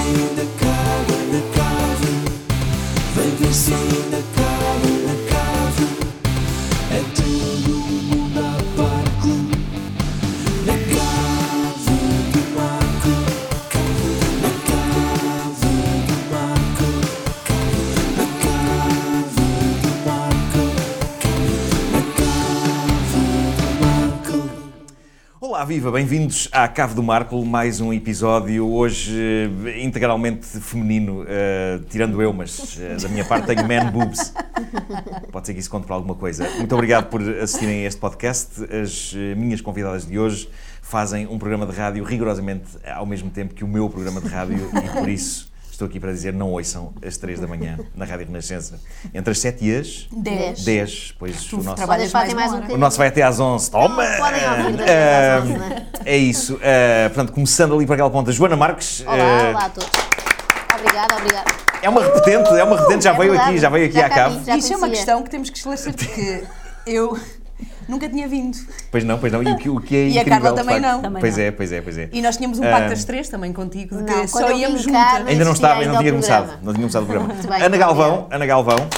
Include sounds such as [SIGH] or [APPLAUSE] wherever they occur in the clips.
ainda cabe na cave. Vem ver se ainda cabe Olá, viva! Bem-vindos à Cave do Marco, mais um episódio hoje eh, integralmente feminino, eh, tirando eu, mas eh, da minha parte tenho man boobs. Pode ser que isso conte para alguma coisa. Muito obrigado por assistirem a este podcast. As eh, minhas convidadas de hoje fazem um programa de rádio rigorosamente ao mesmo tempo que o meu programa de rádio e por isso estou aqui para dizer não ouçam às 3 da manhã na Rádio Renascença. Entre as 7 e as Dez. 10, pois Tu o nosso... trabalhas mais mais um. O nosso vai até às 11. Toma! Podem ouvir Ah, às 11, né? É isso. Ah, portanto, começando ali para aquela ponta, Joana Marques. Olá, ah, olá a todos. Obrigada, obrigada. É uma repetente, é uma repetente, já É veio verdade, aqui, já veio aqui já à. Já Isso é uma questão que temos que esclarecer, porque eu nunca tinha vindo. Pois não, pois não. E o que, o que é [LAUGHS] E a Carla também facto- não. Também pois não. é, pois é, pois é. E nós tínhamos um Ah. pacto das três também contigo, de que Não, só íamos juntas. Ainda não estava, ainda não tinha começado. Não tinha começado o programa. Muito bem, Ana Galvão. Ana Galvão.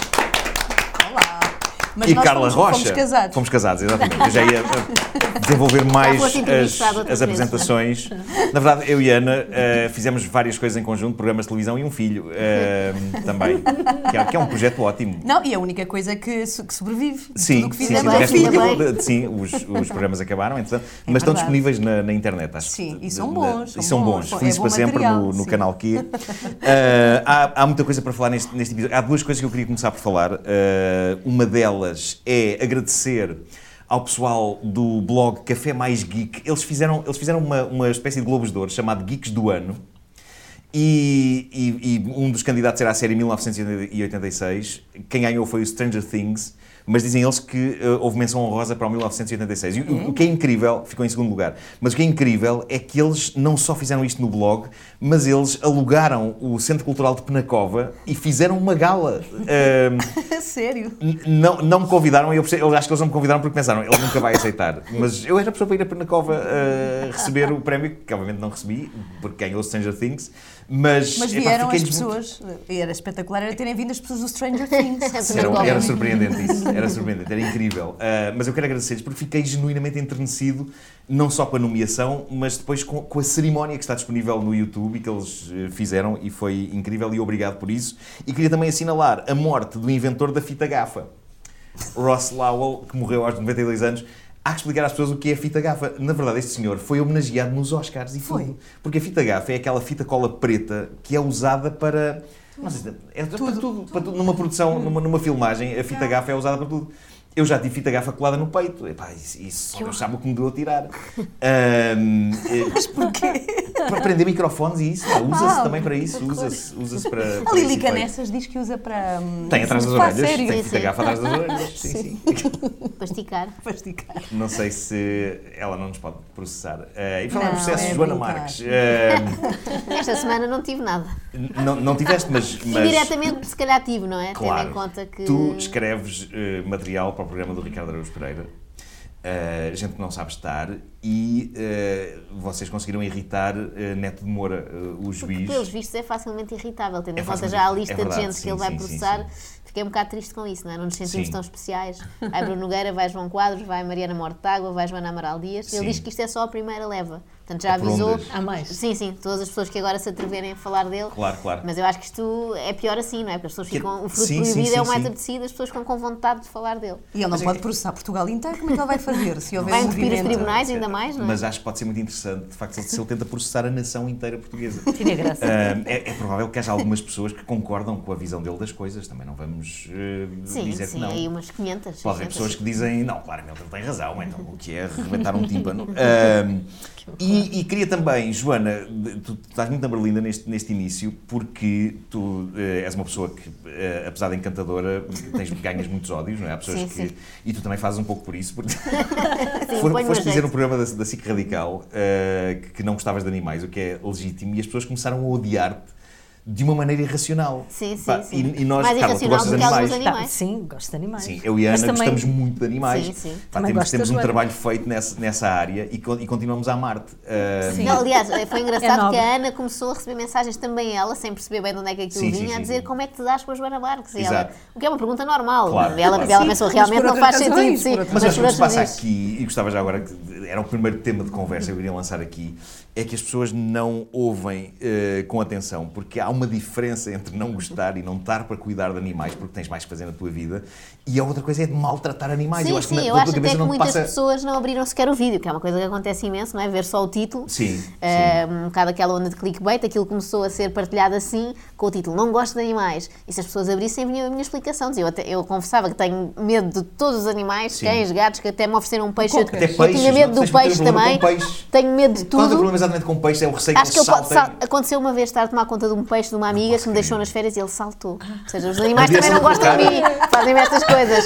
Mas e nós Carla fomos, Rocha. fomos casados. Fomos casados, exatamente. Eu já ia ah, desenvolver mais as, as vez. apresentações. Na verdade, eu e Ana ah, fizemos várias coisas em conjunto, programas de televisão e um filho ah, também. Que é, que é um projeto ótimo. Não, e a única coisa que, que sobrevive Sim, que sim, sim, o resto- sim, os, os programas acabaram, entretanto, É mas estão verdade. disponíveis na, na internet, acho. Sim, e são bons, e são bons, bons, é felizes bom para sempre material, no, no sim. canal Q. Ah, [LAUGHS] há, há muita coisa para falar neste, neste episódio. Há duas coisas que eu queria começar por falar. Uma delas é agradecer ao pessoal do blog Café Mais Geek. Eles fizeram, eles fizeram uma, uma espécie de Globos de Ouro chamado Geeks do Ano. E, e- e um dos candidatos era a série 1986. Quem ganhou foi o Stranger Things. Mas dizem eles que eh, houve menção honrosa para o 1986. E o, o que é incrível, ficou em segundo lugar, mas o que é incrível é que eles não só fizeram isto no blog, mas eles alugaram o Centro Cultural de Penacova e fizeram uma gala. Ahm, [LAUGHS] Sério? Não, não me convidaram, e eu, percebo- eu acho que eles não me convidaram porque pensaram, ele nunca vai aceitar. Mas eu era a pessoa para ir a Penacova uh, receber o prémio, que obviamente não recebi, porque ganhou Stranger Things. Mas, Mas epá, vieram as fiquei-lhes muito- pessoas, e era espetacular, era terem vindo as pessoas do Stranger Things. [LAUGHS] Era, era surpreendente isso, era surpreendente, era incrível. Uh, mas eu quero agradecer-lhes porque fiquei genuinamente enternecido, não só com a nomeação, mas depois com, com a cerimónia que está disponível no YouTube e que eles uh, fizeram e foi incrível e obrigado por isso. E queria também assinalar a morte do inventor da fita gafa, Ross Lowell, que morreu aos 92 anos. Há que explicar às pessoas o que é a fita gafa. Na verdade, este senhor foi homenageado nos Oscars e Foi. tudo. Porque a fita gafa é aquela fita cola preta que é usada para. Não sei, se- é para tudo, para tudo. Numa produção, numa, numa filmagem, a fita gafa é usada para tudo. Eu já tive fita gafa colada no peito. Epá, isso, isso só Deus sabe o que me deu a tirar. [LAUGHS] Ahm, Mas porquê? Para prender microfones e isso. Usa-se Ah, também para isso. Usa-se usa para. A para Lili esse efeito. Canessas diz que usa para. hum, Tem atrás das orelhas. sério? Tem Sim, fita sim. gafa atrás das orelhas. [LAUGHS] Sim, sim. Para esticar. [LAUGHS] Para esticar. Não sei se ela não nos pode processar. Eh, e falar em Não, processo, é Joana brincar. Marques. eh, Esta semana não tive nada. não, não tiveste, mas. mas Indiretamente, se calhar tive, não é? claro, Tendo em conta que. tu escreves eh, material para o programa do Ricardo Araújo Pereira. eh, gente que não sabe estar e eh, vocês conseguiram irritar eh, Neto de Moura, o juiz. Pelos vistos é facilmente irritável, tendo É em conta já a é lista verdade, de gente sim, que ele vai sim, processar. sim. Fiquei um bocado triste com isso, não é? Não nos sentimos tão especiais. Vai Bruno Nogueira, vai João Quadros, vai Mariana Mortágua, vai Joana Amaral Dias. Ele diz que isto é só a primeira leva. Portanto, já É avisou. Há mais. Sim, sim, todas as pessoas que agora se atreverem a falar dele. Claro, claro. Mas eu acho que isto é pior assim, não é? Porque as pessoas Que- ficam. O fruto sim, sim, proibido é o sim, mais sim. apetecido, as pessoas ficam com vontade de falar dele. E ele não Mas é pode que- processar Portugal inteiro, como é que ele vai fazer? Se houver Vai um entupir os tribunais ainda mais, não é? Mas acho que pode ser muito interessante, de facto, se ele tenta processar a nação inteira portuguesa. [LAUGHS] Tinha graça. É, é provável que haja algumas pessoas que concordam com a visão dele das coisas, também não vamos eh, Sim, dizer sim, que não. aí umas 500. Pode haver 600. pessoas que dizem, não, claramente ele tem razão, então o que é arrebentar um tímpano. Ahm, [LAUGHS] e, e queria também, Joana, tu, estás muito na berlinda neste, neste início, porque tu eh, és uma pessoa que, eh, apesar de encantadora, tens, ganhas muitos ódios, não é? Há pessoas Sim, que. sim. E tu também fazes um pouco por isso, porque [LAUGHS] Sim, For- foste dizer no programa da, da SIC Radical eh, que, que não gostavas de animais, o que é legítimo, e as pessoas começaram a odiar-te de uma maneira irracional. Sim, sim, Pá, sim. E, e nós, Mais Carla, tu irracional gostas do de que alguns animais. animais. Tá, sim, gosto de animais. Sim, eu e a Ana também- gostamos muito de animais. Sim, sim. Pá, Também temos temos um trabalho feito nessa, nessa área e, e continuamos a amar-te. Ah, Sim. Não, aliás, foi É engraçado nobre. que a Ana começou a receber mensagens também ela, sem perceber bem de onde é que aquilo Sim, sim, vinha, a sim, dizer sim. como é que te dás com a Joana Marques. E ela, o que é uma pergunta normal. Claro, ela claro. ela Sim, pensou, realmente não faz sentido, razões, sim. Mas acho que o que se passa aqui, e gostava já agora, que era o primeiro tema de conversa que eu iria lançar aqui, é que as pessoas não ouvem eh, com atenção, porque há uma diferença entre não gostar e não estar para cuidar de animais, porque tens mais que fazer na tua vida, e a outra coisa é de maltratar animais. Sim, eu acho sim, que na, eu acho até que muitas passa... pessoas não abriram sequer o vídeo, que é uma coisa que acontece imenso, não é? Ver só o título. Sim, sim. Eh, um bocado aquela onda de clickbait, aquilo começou a ser partilhado assim, com o título Não gosto de animais. E se as pessoas abrissem, vinha a minha explicação. Dizia, Eu, até, eu confessava que tenho medo de todos os animais, Sim. cães, gatos, que até me ofereceram um peixe. Eu, Até eu peixes, tinha medo do peixe também. peixe. Tenho medo de é tudo. Exatamente com peixe? É o receio Acho que que ele eles pode, saltem. sal- aconteceu uma vez estar a tomar conta de um peixe de uma amiga que me deixou nas férias e ele saltou. Ou seja, os animais também não gostam de mim, fazem-me estas coisas.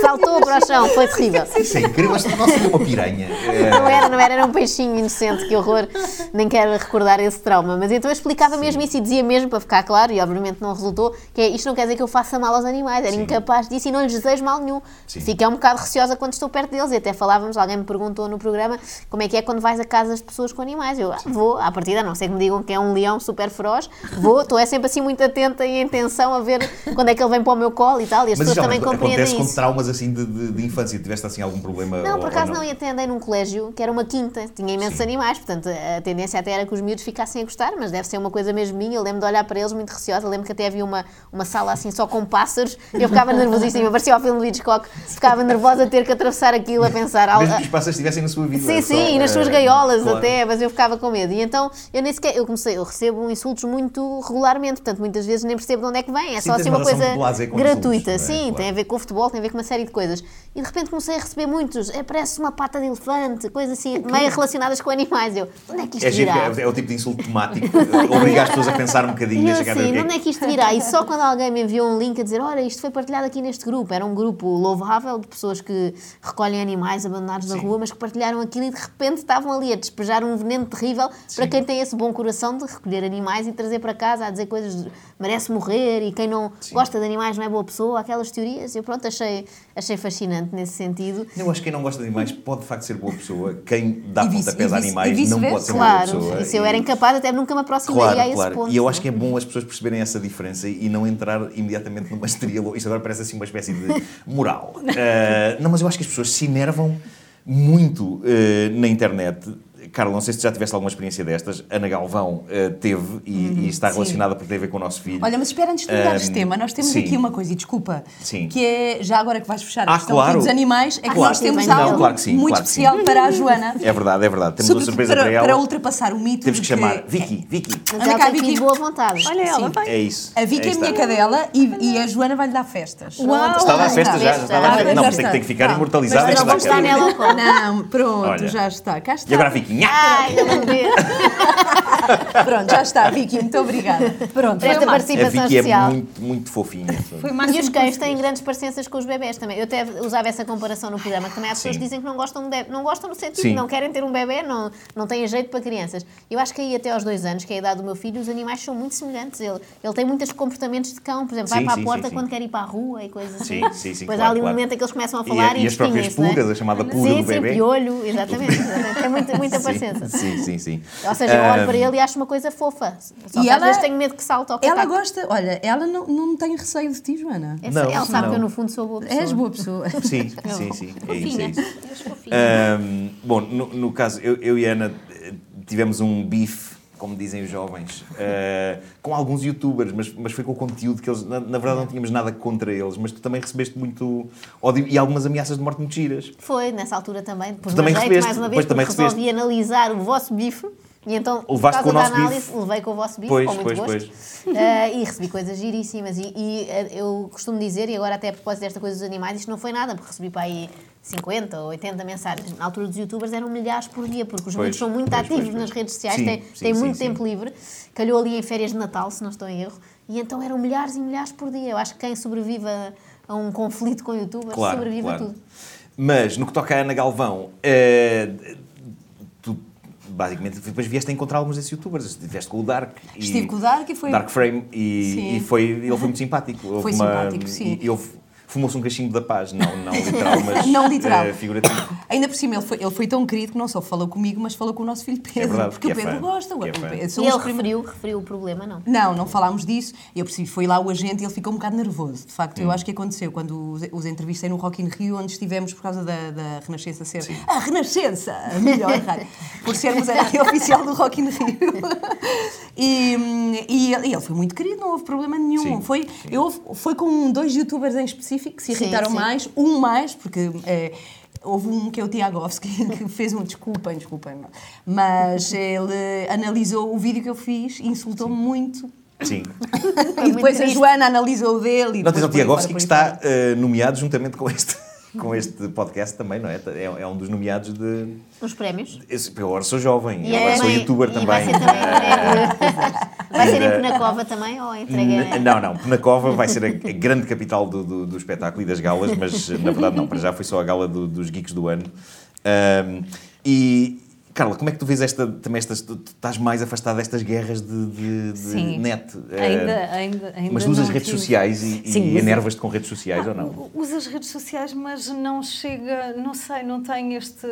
Saltou para o chão, foi terrível. Isso é incrível, não seria uma piranha. [LAUGHS] Não era, não era, era um peixinho inocente, que horror, nem quero recordar esse trauma. Mas então eu explicava mesmo isso e dizia mesmo, para ficar claro, e obviamente não resultou, que é, isto não quer dizer que eu faça mal aos animais, era Sim. incapaz disso e não lhes desejo mal nenhum. Sim. Fiquei um bocado receosa quando estou perto deles e até falávamos, alguém me perguntou no programa como é que é quando vais a casa de pessoas com animais. Eu ah, vou, à partida, a não sei que me digam que é um leão super feroz, vou, estou é sempre assim muito atenta e em tensão a ver quando é que ele vem para o meu colo e tal, e as Mas pessoas isso também compreendem acontece com isso. traumas assim de, de, de infância. Tiveste assim algum problema? Não, ou- por acaso não, e até andei num colégio que era uma quinta, tinha imensos Sim. animais, portanto a tendência até era que os miúdos ficassem a gostar, mas deve ser uma coisa mesmo minha. Eu lembro de olhar para eles muito receosa, lembro que até havia uma, uma sala assim só com pássaros, eu ficava nervosíssima, parecia ao filme do Hitchcock, ficava nervosa a ter que atravessar aquilo, a pensar. "Ah, Mesmo que os pássaros estivessem na sua vida. Sim, só, sim, e nas eh, suas gaiolas claro. até, mas eu ficava com medo. E então eu nem sequer, eu comecei, eu recebo insultos muito regularmente, portanto muitas vezes nem percebo de onde é que vem, é Sim, só assim uma coisa gratuita. insultos, é? Sim, Claro. tem a ver com o futebol, tem a ver com uma série de coisas. E de repente comecei a receber muitos, é, parece uma pata de elefante, coisas assim, meio relacionadas com animais. Eu, onde é que isto É, virá? é, é o tipo de insulto temático, obriga as pessoas a pensar um bocadinho E eu a chegar a ver o assim, é onde é que isto virá? E só quando alguém me enviou um link a dizer, olha, isto foi partilhado aqui neste grupo. Era um grupo louvável de pessoas que recolhem animais abandonados na Sim. rua, mas que partilharam aquilo e de repente estavam ali a despejar um veneno terrível para Sim. quem tem esse bom coração de recolher animais e trazer para casa a dizer coisas de merece morrer e quem não Sim. gosta de animais não é boa pessoa, aquelas teorias. Eu pronto, achei, achei fascinante nesse sentido. Eu acho que quem não gosta de animais pode de facto ser boa pessoa. Quem dá pontapés a animais não pode ser uma boa Claro, pessoa. e se eu era incapaz até nunca me aproximaria Claro, a esse claro. ponto. E eu acho que é bom as pessoas perceberem essa diferença e não entrar imediatamente numa lou- Isto agora parece assim uma espécie de moral. [LAUGHS] Eh, não, mas eu acho que as pessoas se enervam muito eh, na internet. Carla, não sei se tu já tiveste alguma experiência destas. Ana Galvão eh, teve e, e está sim. relacionada porque tem a ver com o nosso filho. Olha, mas espera, antes de mudar Ahm, este tema, nós temos sim. aqui uma coisa, e desculpa, Sim. que é, já agora que vais fechar a Ah, questão claro. dos animais, é que Claro. nós temos Não, algo claro que sim, muito claro que sim. especial para a Joana. [LAUGHS] É verdade, é verdade. Temos uma surpresa para, para ela. para ultrapassar o mito Temos de que chamar Vicky, Vicky. Mas Anda cá, Vicky. boa vontade. Olha ela, vem. É isso. A Vicky Aí é a minha está. cadela e, a Joana vai-lhe dar festas. Uau! Estava à festa já, já Já estava à está. festa. Não, Já mas tem, está. que ficar Tá. imortalizada. Mas não vou estar nela. [LAUGHS] Não, pronto, Olha. já está. Cá está. E agora a Vicky. Ai. [LAUGHS] Pronto, já está, Vicky, muito obrigada. Pronto, Por esta uma- A participação Vicky é especial. muito, muito fofinha. E os cães têm grandes parecenças com os bebés também. Eu até usava essa comparação no programa, que também há pessoas Sim. que dizem que não gostam de bebê. Não gostam no sentido Sim. de não querem ter um bebê, não, não têm jeito para crianças. Eu acho que aí até aos dois anos, que é a idade do meu filho, os animais são muito semelhantes. Ele, ele tem muitos comportamentos de cão, por exemplo, vai Sim, para sim, a porta sim, sim. quando quer ir para a rua e coisas assim. Sim, sim, sim, Depois claro, há ali um claro. momento em que eles começam a E, falar a- e, e as próprias pulgas, é? a chamada pulga sim, do sim, bebê. piolho, exatamente. exatamente. Tem muita, muita Sim, paciência. Sim, sim, sim. Ou seja, eu olho para ele e acho uma coisa fofa. Só E que ela- às vezes tenho medo que salte ao Ela cacaco. gosta, olha, ela não, não tem receio de ti, Joana. É, Não, ela sabe não. que eu no fundo sou boa pessoa. És boa pessoa. [LAUGHS] Sim, sim, sim. É isso, é isso. És fofinha. Ahm, bom, no, no caso, eu, eu e a Ana eh, tivemos um bife, como dizem os jovens, eh, com alguns youtubers, mas, mas foi com o conteúdo que eles. Na, na verdade, não tínhamos nada contra eles, mas tu também recebeste muito ódio e algumas ameaças de morte muito giras. Foi, nessa altura também. Depois também jeito, recebeste, mais uma vez, também resolvi analisar o vosso bife. E então, por Levaste causa com o da análise, bife. levei com o vosso bife, Pois, com muito pois, gosto. Eh, e recebi coisas giríssimas. E, e, eh, eu costumo dizer, e agora até a propósito desta coisa dos animais, isto não foi nada, porque recebi para aí 50 ou 80 mensagens. Na altura dos youtubers eram milhares por dia, porque os miúdos são muito pois, ativos pois, pois. nas redes sociais, Sim, têm, sim, têm sim, muito sim. tempo livre. Calhou ali em férias de Natal, se não estou em erro. E então eram milhares e milhares por dia. Eu acho que quem sobrevive a, a um conflito com youtubers Claro, sobrevive claro. a tudo. Mas no que toca a Ana Galvão, eh, tu basicamente, depois vieste a encontrar alguns desses youtubers. Estiveste com o Dark. E, Estive com o Dark e foi- Dark Frame e, Sim. e foi, ele foi muito simpático. [LAUGHS] Houve Foi simpático, sim. E, e houve- fumou-se um cachimbo da paz, não, não literal, [LAUGHS] mas Não literal. eh, figurativo. Ainda por cima, ele foi, ele foi tão querido que não só falou comigo, mas falou com o nosso filho Pedro. verdade, porque que o é Pedro fã, gosta. é o fã. Pedro- E ele referiu, referiu o problema, não? Não, não falámos disso. Eu percebi, foi lá o agente e ele ficou um bocado nervoso. De facto, eu Hum. acho que aconteceu quando os, os entrevistei no Rock in Rio, onde estivemos por causa da, da Renascença ser a Renascença, a melhor rádio, por sermos a rádio oficial do Rock in Rio. E, hum, e ele, e ele foi muito querido, não houve problema nenhum. Sim, Foi, eu, foi com dois youtubers em específico que se Sim, irritaram sim. mais, um mais, porque. eh, Houve um que é o Tiagovski [LAUGHS] que fez um. Desculpem, desculpem. Mas ele analisou o vídeo que eu fiz e insultou-me muito Sim. [LAUGHS] e depois a. Joana analisou o dele. E Não tens o Tiagovski que está eh, nomeado juntamente com este, com este podcast também, não é? É, é um dos nomeados de. Os prémios. Esse- Eu agora sou jovem, E agora é sou também- youtuber também. Vai ser, também, [LAUGHS] vai ser em Penacova também ou entrega? Não, não. Penacova vai ser a, grande capital do, do, do espetáculo e das galas, mas na verdade não. Para já foi só a gala do- dos geeks do ano. Ahm, e, Carla, como é que tu vês esta, também estas, tu, estás mais afastada destas guerras de, de- de Sim. net? Ainda, Ah, ainda, ainda mas usas redes tive- sociais e, Sim, e enervas-te com redes sociais ou não? Uso as redes sociais, mas não chega, não sei, não tem este.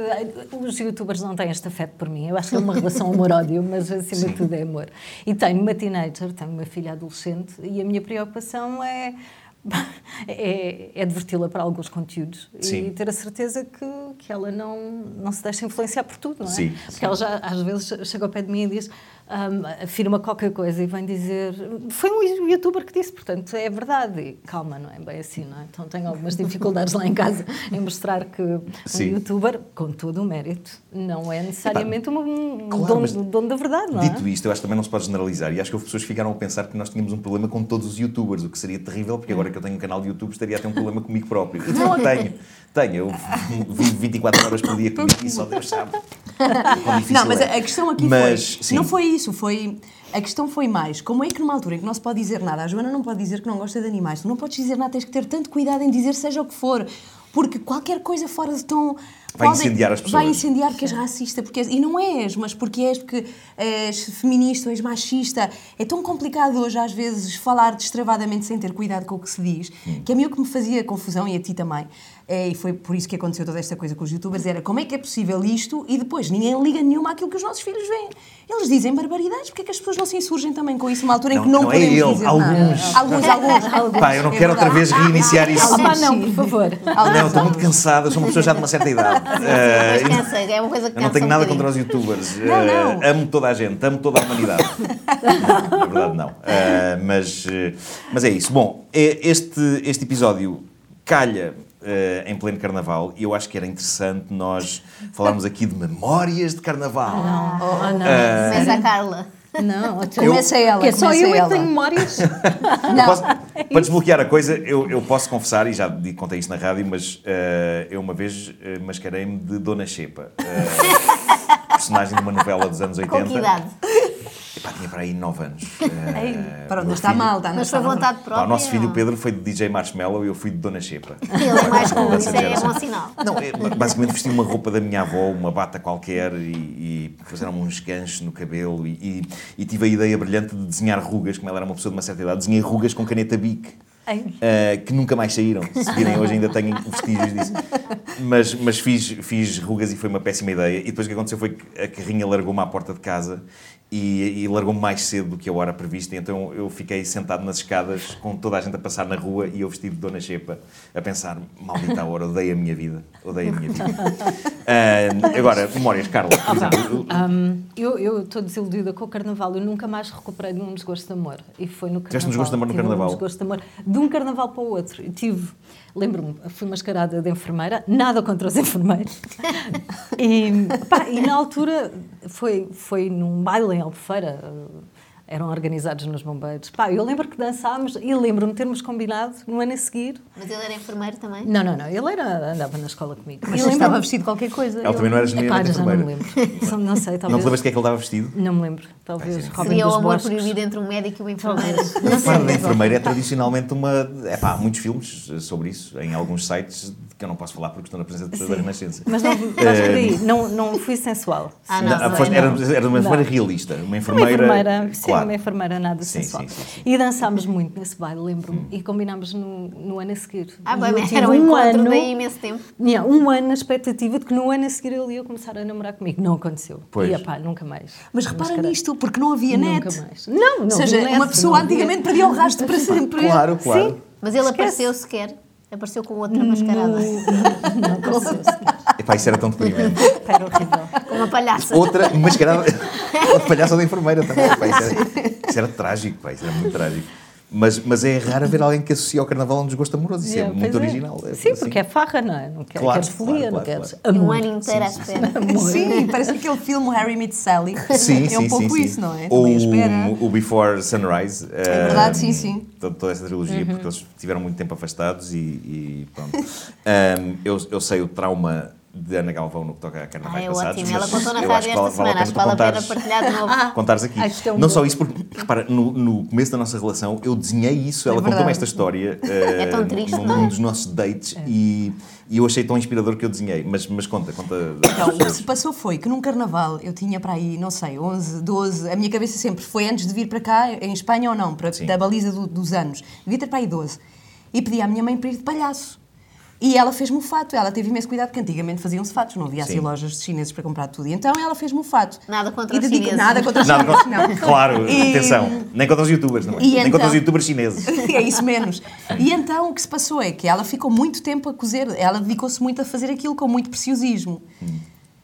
Os youtubers não têm este afeto por mim. Eu acho que é uma relação [LAUGHS] amor-ódio, mas acima de tudo é amor. E tenho uma teenager, tenho uma filha adolescente e a minha preocupação é. [LAUGHS] É, é diverti-la para alguns conteúdos Sim. e ter a certeza que, que ela não, não se deixa influenciar por tudo, não é? Sim, Porque ela já às vezes chega ao pé de mim e diz, ahm, afirma qualquer coisa e vem dizer. Foi um youtuber que disse, portanto é verdade. E, calma, não é bem assim, não é? Então tenho algumas dificuldades lá em casa em mostrar que um Sim. youtuber, com todo o mérito, não é necessariamente um, um claro, dono, dono da verdade, não é? Dito isto, eu acho que também não se pode generalizar e acho que houve pessoas que ficaram a pensar que nós tínhamos um problema com todos os youtubers, o que seria terrível, porque agora que eu tenho um canal de YouTube estaria a ter um problema comigo próprio. E de facto tenho, tenho. Eu vivo 24 horas por dia comigo e só Deus sabe. [LAUGHS] Não, mas é. a questão aqui Mas, foi. sim. Não foi isso, foi. A questão foi mais, como é que numa altura em que não se pode dizer nada, a Joana não pode dizer que não gosta de animais, tu não podes dizer nada, tens que ter tanto cuidado em dizer seja o que for, porque qualquer coisa fora de tom. Vai incendiar as pessoas. Vai incendiar porque és racista, porque és, e não és, mas porque és, porque és feminista ou és machista. É tão complicado hoje, às vezes, falar destravadamente sem ter cuidado com o que se diz, Hum. que a mim o que me fazia confusão, e a ti também, e foi por isso que aconteceu toda esta coisa com os youtubers, era como é que é possível isto e depois ninguém liga nenhuma àquilo que os nossos filhos veem. Eles dizem barbaridades, porque é que as pessoas não se insurgem também com isso numa altura em Não, que não, não é podemos ele, dizer alguns. nada? Alguns, alguns, alguns. [LAUGHS] Pá, eu não É quero outra verdade. vez reiniciar isso. Ah, pá, não, por favor. Não, eu estou muito cansado, eu sou uma pessoa já de uma certa [LAUGHS] idade. Eh, Mas cansa, é uma coisa que Eu não tenho um nada bocadinho. contra os youtubers. Não, Eh, não. amo toda a gente, amo toda a humanidade. [LAUGHS] não, na verdade, não. Eh, mas, eh, mas é isso. Bom, eh, este, este episódio calha eh, em pleno carnaval e eu acho que era interessante nós falarmos aqui de memórias de carnaval. Oh, não. Eh, Começa a Carla. Não, Começa ela, Que é só eu é ela. que tenho memórias. [LAUGHS] Eu posso- para desbloquear a coisa, eu, eu posso confessar, e já contei isso na rádio, mas eh, eu uma vez mascarei-me de Dona Xepa, [LAUGHS] personagem de uma novela dos anos 80. Com que idade? Epá, tinha para aí 9 anos. [LAUGHS] Eh, Pronto, está filho- mal, está não Mas foi mal. vontade Pá, própria? o nosso filho Pedro foi de DJ Marshmallow e eu fui de Dona Xepa. [LAUGHS] Ele é mais Dessa isso é geração. bom sinal. Não, é, basicamente vesti uma roupa da minha avó, uma bata qualquer, e, e fizeram uns ganchos no cabelo. E, e- e tive a ideia brilhante de desenhar rugas, como ela era uma pessoa de uma certa idade, desenhei rugas com caneta Bic. Uh, que nunca mais saíram. Se virem hoje ainda tenho vestígios disso. Mas, mas fiz, fiz rugas e foi uma péssima ideia. E depois o que aconteceu foi que a carrinha largou-me à porta de casa e, e largou-me mais cedo do que a hora prevista. E então eu fiquei sentado nas escadas com toda a gente a passar na rua e eu vestido de Dona Xepa a pensar, maldita hora, odeio a minha vida. Odeio a minha vida. Uh, [LAUGHS] agora, memórias, Carla, exemplo. Hum, eu estou desiludida com o carnaval. Eu nunca mais recuperei de um desgosto de amor. E foi no carnaval. Tiveste um desgosto de amor no carnaval? Um desgosto de amor de um carnaval para o outro. Eu tive, lembro-me, fui mascarada de enfermeira, nada contra os [LAUGHS] enfermeiros. e, pá, e na altura foi, foi num baile em Albufeira. eram organizados nos bombeiros. Pá, eu lembro que dançámos e lembro-me de termos combinado no ano a seguir. Mas ele era enfermeiro também? Não, não, não, ele era, andava na escola comigo. Mas e estava vestido de qualquer coisa. Ela também não era Epá, genuinamente já não me lembro. Não sei, Não talvez. te lembras de que é que ele dava vestido? Não me lembro. Talvez Robin Seria dos o amor Bosques. proibido entre um médico e um [LAUGHS] enfermeiro. A farda da enfermeira é tradicionalmente uma. É pá, há muitos filmes sobre isso, em alguns sites que eu não posso falar porque estão na presença de pessoas da Renascença. Mas não, estás por aí. Não, não fui sensual. Ah, não, Não, não, foste- não. era, era uma enfermeira Não. realista, uma Uma enfermeira. enfermeira, sim, claro. uma enfermeira nada Sim, sensual. sim, sim, sim. E dançámos muito nesse baile, lembro-me. E combinámos no, no ano a seguir. Ah, bem, mas era um encontro ano, daí imenso tempo. tinha um ano na expectativa de que no ano a seguir ele ia começar a namorar comigo. Não aconteceu. Pois. E pá, nunca mais. Mas repara caralho, nisto, porque não havia net. Nunca mais. Não, não Ou seja, net, uma não pessoa antigamente perdia o rastro para sempre. Claro, claro. Mas ele apareceu sequer. Apareceu com outra mascarada. [LAUGHS] Não aconteceu. Epá, isso era tão deprimente. Era horrível. Com uma palhaça. Outra mascarada. [LAUGHS] Outra palhaça da enfermeira também. Pá, isso, era, isso era trágico, pá, isso era muito trágico. Mas, mas é raro ver alguém que associa ao carnaval a um desgosto amoroso. Isso Yeah, é muito pois original. É Sim, assim. porque é farra, não é? Não quer, Claro, queres folia, claro, não claro, queres E um ano inteiro à espera. Sim, parece aquele filme Harry Meets Sally. Sim, é sim, um pouco sim, sim. isso, não é? Ou o, o Before Sunrise. É verdade, sim, sim. Toda, toda essa trilogia, Uhum. porque eles tiveram muito tempo afastados e, e pronto. [LAUGHS] Ahm, eu, eu sei o trauma de Ana Galvão no que toca a Ah, carnavais é passados. ótimo. Ela contou na eu rádio acho que esta semana. Acho que vale a pena partilhar de novo. contares aqui. [LAUGHS] Ah, é não bom. só isso, porque, repara, no, no começo da nossa relação, eu desenhei isso, ela contou-me verdade. esta história [LAUGHS] É tão eh, triste, num, não é? num dos nossos dates e, e eu achei tão inspirador que eu desenhei. Mas, mas conta, conta. Então, o que se passou foi que num carnaval eu tinha para aí, não sei, 11, 12, a minha cabeça sempre foi antes de vir para cá, em Espanha ou não, para, Sim. da baliza do- dos anos. Devia ter para aí 12. E pedi à minha mãe para ir de palhaço. E ela fez-me o fato, ela teve imenso cuidado, porque antigamente faziam-se fatos, não havia assim Sim. lojas de chineses para comprar tudo. E então ela fez-me o fato. Nada contra e os dedico- chineses. Nada contra os chineses, contra- não. Claro, E- atenção, nem contra os youtubers, não é? E nem então- contra os youtubers chineses. [LAUGHS] é isso menos. E então o que se passou é que ela ficou muito tempo a cozer, ela dedicou-se muito a fazer aquilo com muito preciosismo.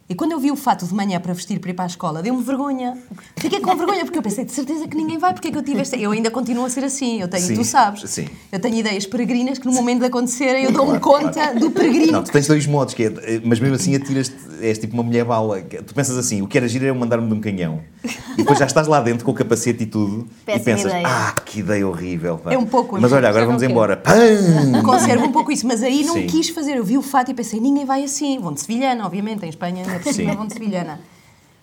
E quando eu vi o fato de manhã para vestir para ir para a escola, deu-me vergonha. Fiquei com vergonha, porque eu pensei, de certeza que ninguém vai, porque é que eu tive esta... Eu ainda continuo a ser assim, eu tenho, Sim, tu sabes. sim. Eu tenho ideias peregrinas que no momento de acontecerem eu dou-me conta do peregrino. Não, tu tens dois modos, que é, mas mesmo assim atiras és tipo uma mulher bala. Tu pensas assim, o que era giro é eu mandar-me de um canhão. E depois já estás lá dentro com o capacete e tudo Péssima e pensas, ideia. ah, que ideia horrível. pá." É um pouco, Mas olha, agora vamos quero. embora. Pam! Conservo um pouco isso, mas aí não Sim. quis fazer. Eu vi o fato e pensei, ninguém vai assim. Vão de Sevilhana, obviamente, em Espanha, ainda por cima Sim. vão de Sevilhana.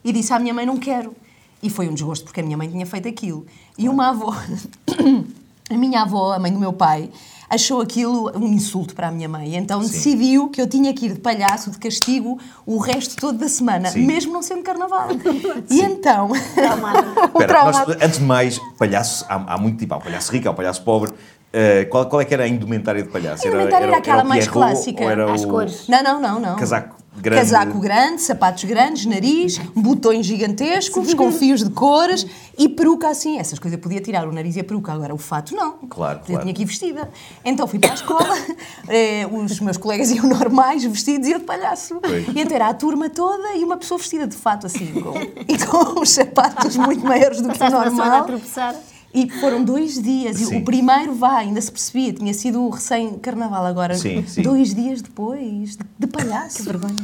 E disse à minha mãe, não quero. E foi um desgosto, porque a minha mãe tinha feito aquilo. E uma avó, [COUGHS] a minha avó, a mãe do meu pai, achou aquilo um insulto para a minha mãe. Então decidiu que eu tinha que ir de palhaço, de castigo, o resto todo da semana, Sim. mesmo não sendo carnaval. [LAUGHS] E então... [LAUGHS] Espera, nós, antes de mais, palhaço, há, há muito tipo, há o palhaço rico, há o palhaço pobre. Eh, qual, qual é que era a indumentária de palhaço? A indumentária era aquela o mais Pierrot clássica. Era o cores. Não, não, não, não. casaco grande? Casaco grande, sapatos grandes, nariz, botões gigantescos, com fios de cores e peruca assim. Essas coisas eu podia tirar o nariz e a peruca, agora o fato não. Claro, Eu claro. tinha que ir vestida. Então fui para a escola, [LAUGHS] eh, os meus colegas iam normais, vestidos, e eu de palhaço. Pois. E então era a turma toda e uma pessoa vestida de fato assim, com, [LAUGHS] e com os sapatos muito maiores do que o a a normal. tropeçar. E foram dois dias. E Sim. o primeiro, vá, ainda se percebia, tinha sido o recém-carnaval. Agora, Sim, sim. dois dias depois, de, de palhaço. Que vergonha.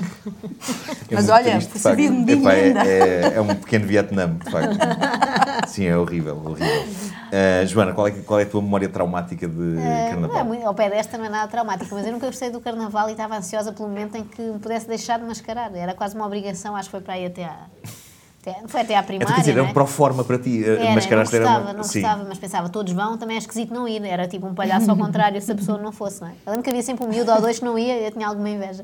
É Mas olha, triste, de Epá, é, é, é um pequeno Vietnã, de facto. [LAUGHS] Sim, é horrível, horrível. Eh, Joana, qual é, qual é a tua memória traumática de Eh, carnaval? não é muito- ao pé desta não é nada traumático, mas eu nunca gostei do carnaval e estava ansiosa pelo momento em que me pudesse deixar de mascarar. Era quase uma obrigação, acho que foi para aí até à. Foi até à É, primária. tu, quer dizer, não era é? um pro forma para ti. eh, Era, não mascaraste era gostava, uma- não sim. gostava, mas pensava, todos vão, também é esquisito não ir. Era tipo um palhaço ao contrário se a pessoa não fosse, não é? Eu lembro que havia sempre um miúdo ou dois que não ia, eu tinha alguma inveja.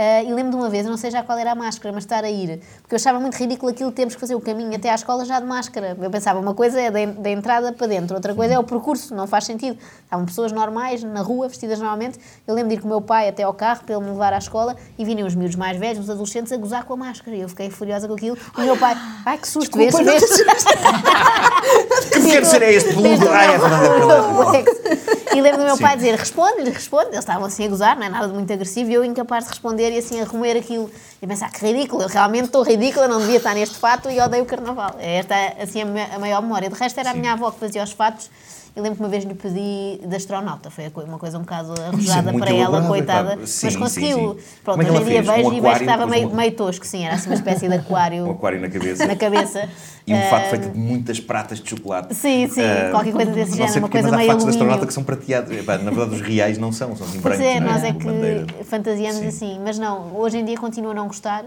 Ah, e lembro de uma vez, eu não sei já qual era a máscara, mas estar a ir, porque eu achava muito ridículo aquilo de termos que fazer o caminho até à escola já de máscara. Eu pensava, uma coisa é da, en- da entrada para dentro, outra coisa é o percurso, não faz sentido. Estavam pessoas normais, na rua, vestidas normalmente. Eu lembro de ir com o meu pai até ao carro para ele me levar à escola e vinham os miúdos mais velhos, os adolescentes, a gozar com a máscara. E eu fiquei furiosa com aquilo. E o meu pai, ai que susto, vês, vês? Que pequeno ser é este peludo? Ai, é verdade, é verdade. E lembro do meu Sim. pai dizer: responde-lhe, responde. Eles estavam assim a gozar, não é nada de muito agressivo, e eu incapaz de responder e assim a remoer aquilo. E pensar: que ridículo, eu realmente estou ridícula, não devia estar neste fato e odeio o carnaval. Esta é assim a, maior memória. De resto, era a minha avó que fazia os fatos. Eu lembro que uma vez lhe pedi de astronauta, foi uma coisa um bocado é arrojada para ela, coitada, claro. mas Sim, sim, conseguiu. sim. Pronto, é que hoje em dia fez? Um vejo e vejo que estava meio, um- meio tosco, sim, era assim uma espécie de aquário [LAUGHS] Um aquário na cabeça. na cabeça. E um fato feito de muitas pratas de chocolate. Sim, sim, Ah, qualquer coisa desse não género, sei uma coisa mas há meio fatos de astronauta que são prateados. Epá, na verdade, os reais não são, são assim Pois brancos. é, não nós é Bandeira. que fantasiamos Sim. assim, mas não, hoje em dia continuo a não gostar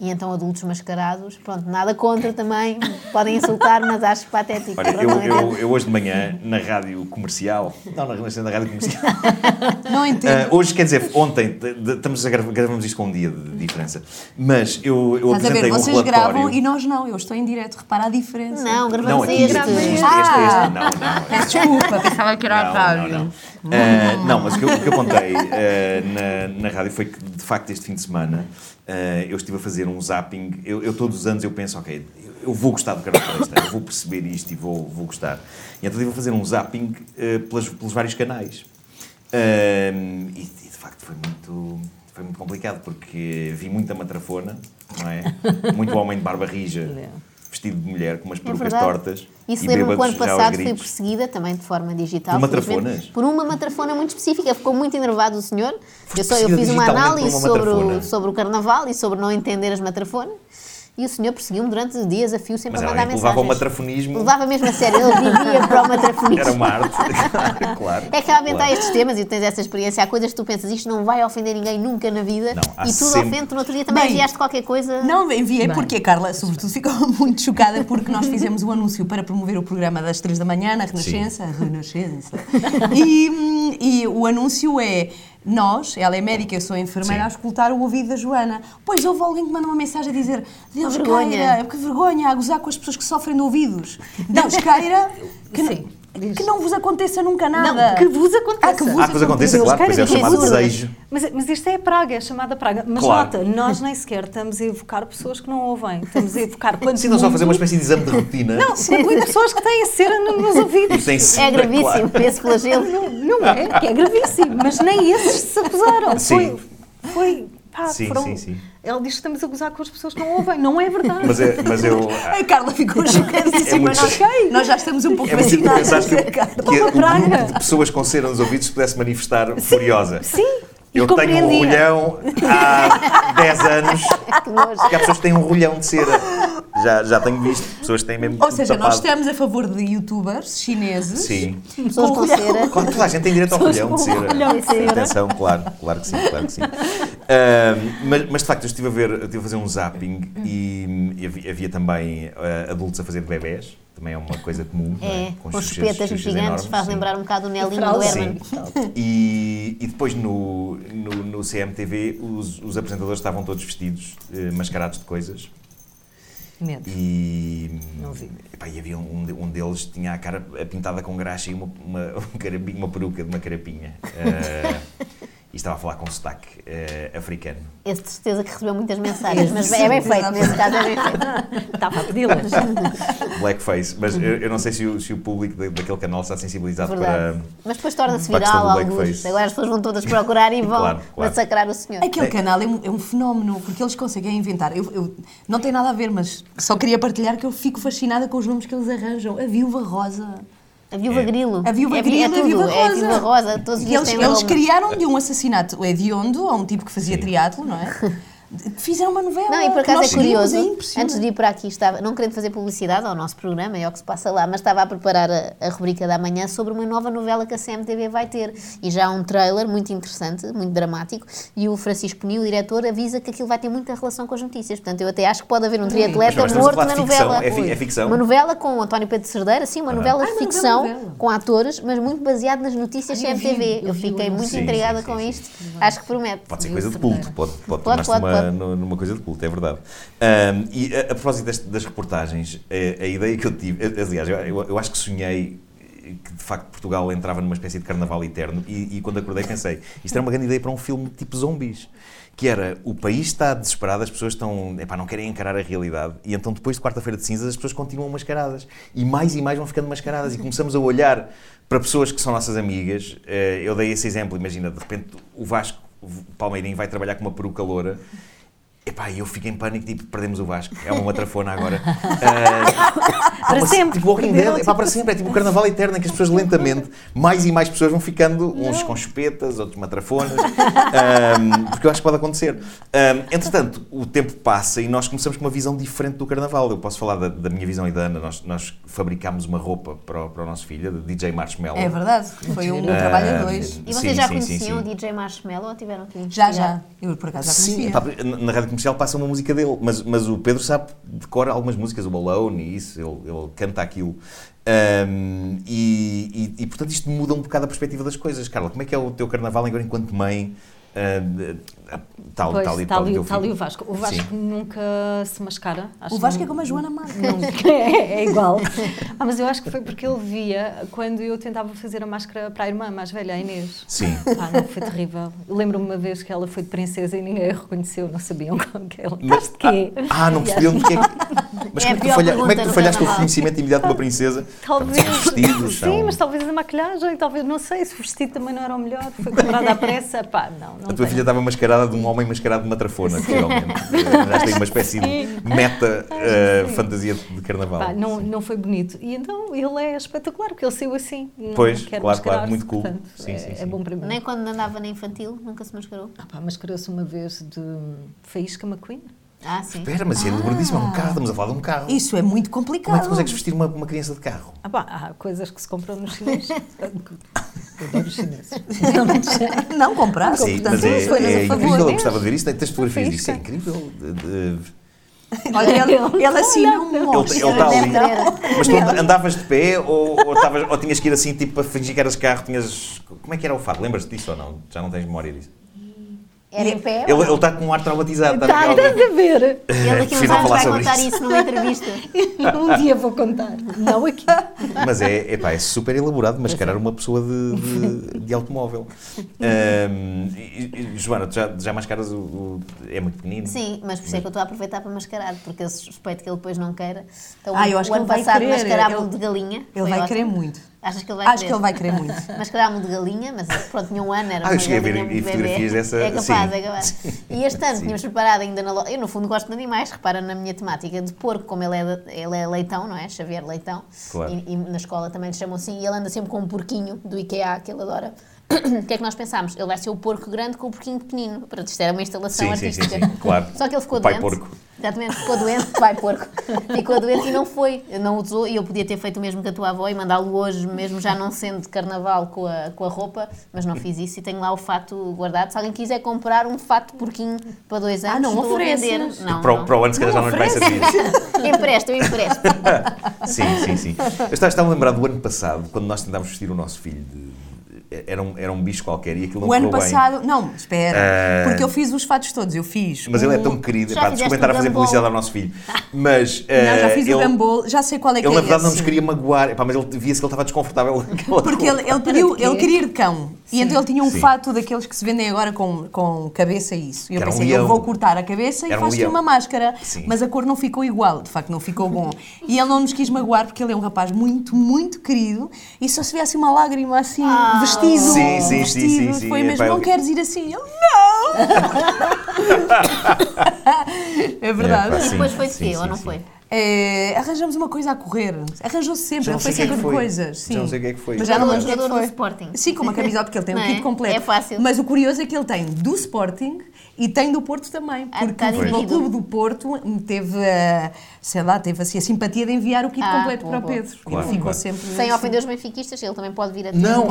e então adultos mascarados, pronto, nada contra também, podem insultar, mas acho patético. Olha, eu, eu, eu hoje de manhã, na rádio comercial, não, na na rádio comercial, [LAUGHS] Não entendo. Ah, hoje, quer dizer, ontem, estamos a gravar, gravamos isto com um dia de diferença, mas eu, eu Estás a ver, apresentei um vocês relatório. gravam e nós não, eu estou em direto, repara a diferença. Não, Não, gravamos aqui, este. este, este, este, Ah. este, não, não. Peço desculpa, pensava que era a Não, rádio. não, não. Ah, não, mas o que eu, o que eu contei ah, na, na rádio foi que, de facto, este fim de semana ah, eu estive a fazer um zapping. Eu, eu todos os anos eu penso, ok, eu, vou gostar do Carnaval este ano, eu vou perceber isto e vou, vou gostar. E então estive a fazer um zapping pelas- pelos vários canais. Ah, e, e, de facto foi muito, foi muito complicado porque vi muita matrafona, não é? Muito homem de barba rija, [LAUGHS] vestido de mulher, com umas É perucas verdade. tortas. Isso lembro-me que o ano passado fui perseguida também de forma digital. Por matrafonas? Por uma matrafona muito específica. Ficou muito enervado o senhor. Eu, só, eu fiz uma análise uma sobre o, sobre o carnaval e sobre não entender as matrafonas. E o senhor perseguiu-me durante dias a fio sempre Mas a mandar que levava o mensagens. matrafonismo. Levava mesmo a sério, ele vivia para o matrafonismo. Era uma arte. [LAUGHS] claro. É que realmente há claro. estes temas e tu tens essa experiência. Há coisas que tu pensas, isto não vai ofender ninguém nunca na vida. Não, há e tudo sempre- ofende. Tu no outro dia também Bem, enviaste qualquer coisa. Não, enviei Bem. porque a Carla, sobretudo, ficou [LAUGHS] muito chocada porque nós fizemos o anúncio para promover o programa das 3 da manhã na Renascença. Renascença. E, hum, e o anúncio é. Nós, ela é médica, eu sou enfermeira, Sim. a escutar o ouvido da Joana. Pois houve alguém que mandou uma mensagem a dizer: Deus vergonha. queira, que vergonha a gozar com as pessoas que sofrem de ouvidos. Deus queira que, Sim. Que não vos aconteça nunca nada. Não, que vos aconteça. Ah, que vos Ah, que vos aconteça, claro, pois é o chamado desejo. Mas, mas isto é a praga, é chamada praga. Mas Claro. nota, nós nem sequer estamos a evocar pessoas que não ouvem. Estamos a evocar quanto [LAUGHS] Sim, não só fazer uma espécie de exame de rotina. Não, inclui [LAUGHS] pessoas que têm a cera nos ouvidos. É sempre, gravíssimo claro. [LAUGHS] esse flagelo. Não, não é, que é gravíssimo, mas nem esses se acusaram. Sim. Foi, foi pá, Sim, foram- sim, sim. Ela diz que estamos a gozar com as pessoas que não ouvem. Não é verdade. Mas, é, mas eu. A Carla ficou chocadíssima. É muito- nós, nós já estamos um pouco É muito giro vacinadas. pensar que, Carla. que o grupo de pessoas com cera nos ouvidos se pudesse manifestar furiosa. Sim, Eu tenho um rolhão há 10 anos. Que nojo. Porque há pessoas que têm um rolhão de cera. Já, já tenho visto. Pessoas que têm mesmo. Ou seja, nós tapado. estamos a favor de youtubers chineses. Sim. Pessoas com cera. Claro, toda a gente tem direito ao rolhão de com cera. rolhão de cera. Atenção, claro, claro que sim, claro que sim. Mas, mas de facto, eu estive a ver, eu estive a fazer um zapping e, e havia, havia também ah, adultos a fazer bebés, também é uma coisa comum. não É, com chupetas xuxas gigantes, enormes, faz sim. lembrar um bocado o Nelinho do. Herman. Sim. E, e depois no, no, no CMTV os, os apresentadores estavam todos vestidos, eh, mascarados de coisas. Medo. E, Não vi. epá, e havia um, um deles tinha a cara pintada com graxa e uma, uma, [LAUGHS] um carapinha- uma peruca de uma carapinha. Eh, e estava a falar com sotaque eh, africano. Esse de certeza que recebeu muitas mensagens, mas é bem feito, nesse caso é bem feito. [LAUGHS] Estava a pedi-las. [LAUGHS] Blackface. Mas eu, eu não sei se o, se o público da- daquele canal está sensibilizado Verdade. para. Mas depois torna-se viral alguns. Agora as pessoas vão todas procurar e [LAUGHS] vão Claro, claro. massacrar o senhor. Aquele canal é um, é um fenómeno, porque eles conseguem inventar. Eu, eu- não tem nada a ver, mas só queria partilhar que eu fico fascinada com os nomes que eles arranjam. A Viúva Rosa. A viúva É. grilo. A Viúva é, Grilo, é a tudo. Viúva É a Rosa. viúva rosa. Todos os E dias eles, têm um eles criaram de um assassinato hediondo a um tipo que fazia triatlo, não é? [LAUGHS] Fizeram uma novela. Não, e por acaso é curioso, é antes de ir para aqui, estava, não querendo fazer publicidade ao nosso programa, é o que se passa lá, mas estava a preparar a, a rubrica da manhã sobre uma nova novela que a CMTV vai ter. E já há um trailer muito interessante, muito dramático, e o Francisco Nil, o diretor, avisa que aquilo vai ter muita relação com as notícias. Portanto, eu até acho que pode haver um triatleta morto na novela. é fi- é ficção? Uma novela com o António Pedro Cerdeira, sim, uma novela de uma ficção, novela. com atores, mas muito baseado nas notícias Ai, eu vi, CMTV. eu Eu, vi o fiquei muito Sim, intrigada sim, com sim, isto. Acho que promete. Pode ser coisa de culto, pode, pode, Pode, tornar-se pode, nu- numa coisa de culto, é verdade. Ahm, e a, a propósito deste- das reportagens, a, a ideia que eu tive, aliás, eu, eu- eu acho que sonhei que de facto Portugal entrava numa espécie de carnaval eterno e, e quando acordei pensei, isto era uma grande ideia para um filme tipo zombies. Que era, o país está desesperado, as pessoas estão, epá, não querem encarar a realidade e então depois de quarta-feira de cinzas as pessoas continuam mascaradas e mais e mais vão ficando mascaradas e começamos a olhar para pessoas que são nossas amigas. Eh, Eu dei esse exemplo, imagina, de repente o Vasco Palmeirinho vai trabalhar com uma peruca loura Epá, eu fico em pânico, tipo, perdemos o Vasco. É uma matrafona agora. [LAUGHS] Ah, Para uma- sempre. Tipo, Walking Dead, epá, para sempre. É tipo o carnaval eterno em que as pessoas lentamente, mais e mais pessoas vão ficando, uns com chupetas, outros matrafonas. Ahm, porque eu acho que pode acontecer. Ahm, entretanto, o tempo passa e nós começamos com uma visão diferente do carnaval. Eu posso falar da, da minha visão e da Ana. Nós, nós fabricámos uma roupa para o, para o nosso filho, de DJ Marshmallow. É verdade, foi um Ah, trabalho a dois. E vocês Sim, já sim, sim, conheciam sim. o DJ Marshmallow ou tiveram que Já, já. Eu por acaso já Sim, conhecia. pá, na, na rádio comercial passa uma música dele, mas, mas o Pedro sabe decora algumas músicas, o Alone e isso, ele, ele canta aquilo. Ahm, e, e- e, portanto isto muda um bocado a perspectiva das coisas. Carla, como é que é o teu carnaval agora enquanto mãe? ah, tal, Pois, tal e tal teu está ali filho? o Vasco. O Vasco Sim. nunca se mascara. acho O Vasco que é como a Joana Marques. Nunca, [LAUGHS] [LAUGHS] é, é igual. Ah, mas eu acho que foi porque ele via quando eu tentava fazer a máscara para a irmã mais velha, a Inês. Sim. Pá, não, foi terrível. Lembro-me uma vez que ela foi de princesa e ninguém a reconheceu, não sabiam como que ela. Mas- de quê? Ah, não percebiam do que é que. Mas É como, é que tu falha- como é que tu falhaste o reconhecimento imediato de uma princesa? Talvez. São vestidos, Sim, são- mas talvez a maquilhagem, talvez, não sei, se o vestido também não era o melhor, foi comprado à pressa. Pá, não, não A tua tenho. filha estava mascarada de um homem mascarado de matrafona, possivelmente. Já tem uma espécie de meta eh, fantasia de carnaval. Pá, não, não foi bonito. E então ele é espetacular, porque ele saiu assim. Não Pois, quer claro, claro, muito cool. portanto, Sim, é, sim, é sim. bom para mim. Nem quando andava na infantil, nunca se mascarou. Ah, pá, mascarou-se uma vez de Faísca McQueen. Ah, sim. Espera, mas é dobradíssimo, é um carro, estamos a falar de um carro. Isso é muito Como é que complicado. tu consegues vestir uma, uma criança de carro? Ah, pá, há coisas que se compram nos chineses. [LAUGHS] Adoro os chineses. [LAUGHS] Não compraste, Sim, portanto, mas é, foi é a favor. incrível, eu gostava de ver isso. Fotografias disso, é incrível. De- de- Olha, ele, ele assina um Ele monte. ele está ali. Mas tu andavas de pé ou, ou, estavas- ou tinhas que ir assim, tipo, para fingir que eras carro? Tinhas... Como é que era o fado? Lembras-te disso ou não? Já não tens memória disso? Era em pé? Ele ele está com um ar traumatizado. está Tá, naquela- estás a ver? [LAUGHS] Ele daqui a uns anos falar vai sobre contar isso. isso numa entrevista. [LAUGHS] Um dia vou contar. Não aqui. Mas é, epá, é super elaborado mascarar uma pessoa de, de, [LAUGHS] de automóvel. Ahm, e- e, Joana, tu já, já mascaras o, o- É muito pequenino? Sim, mas por isso é que eu estou a aproveitar para mascarar, porque eu suspeito que ele depois não queira. Então, Ah, eu acho o que ano ele vai passado querer, mascarava-me ele- de galinha. Ele foi vai ótimo. querer muito. Achas que ele vai Acho querer? que ele vai querer muito. Mascarava-me de galinha, mas pronto, tinha um ano, era Ah, uma eu cheguei a ver galinha e bebê. fotografias dessa- É capaz, sim. é capaz. E este ano tínhamos preparado ainda na loja. Eu, no fundo, gosto de animais, repara na minha temática de porco, como ele é, ele é leitão, não é? Xavier Leitão. Claro. E, e na escola também lhe chamam assim. E ele anda sempre com um porquinho do IKEA, que ele adora. O que é que nós pensámos? Ele vai ser o porco grande com o porquinho pequenino. Pronto, isto era uma instalação Sim, sim, sim, artística. sim, claro. Só que ele ficou O pai doente. porco. Exatamente, ficou doente, pai porco. Ficou doente e não foi, não usou. E eu podia ter feito o mesmo que a tua avó e mandá-lo hoje, mesmo já não sendo de carnaval com a, com a roupa, mas não fiz isso e tenho lá o fato guardado. Se alguém quiser comprar um fato porquinho para dois anos, não estou a ofereces? vender. Não, Para, o- não. para o ano, se calhar já não lhe vai servir. [LAUGHS] Empresto, eu empresto. [LAUGHS] Sim, sim, sim. Eu estava a lembrar do ano passado, quando nós tentámos vestir o nosso filho de. Era um, era um bicho qualquer e aquilo não O ano correu bem. passado, não, espera, Ah. porque eu fiz os fatos todos, eu fiz. Mas o- ele é tão querido. Pá, desculpa estar a fazer publicidade ao nosso filho. [LAUGHS] Mas. Não, já eh, fiz ele, o Gumball, já sei qual é que Ele, é na verdade, não esse. nos queria magoar. Epá, mas ele via-se que ele estava desconfortável. [LAUGHS] Porque ele, ele pediu, ele queria ir de cão. E então ele tinha um Sim. fato daqueles que se vendem agora com, com cabeça e isso. E eu era um pensei, leão. eu vou cortar a cabeça e Era um faço-lhe leão. uma máscara. Sim. Mas a cor não ficou igual, de facto não ficou bom. E ele não nos quis magoar porque ele é um rapaz muito, muito querido e só se vê assim uma lágrima assim, vestido. Sim, sim, sim, vestido. sim, sim. Foi Epá, mesmo, não ele- queres ir assim? Eu, não! [LAUGHS] é verdade. E sim, depois foi de sim, quê, sim, ou não sim. foi? É, arranjamos uma coisa a correr. Arranjou-se sempre, Já não ele foi é sempre foi. coisas. Sim. Já não sei o que é que foi. Mas já não lembro é que jogador do. Sporting. Sim, com uma camisola, porque ele tem um é? kit completo. É fácil. Mas o curioso é que ele tem do Sporting e tem do Porto também. Ah, Porque está o Futebol. Clube do Porto teve, a, sei lá, teve assim a simpatia de enviar o kit Ah, completo boa, para o. Pedro. Claro, ele ficou claro. sempre. Sem assim. ofender os benfiquistas, ele também pode vir a ti. Não,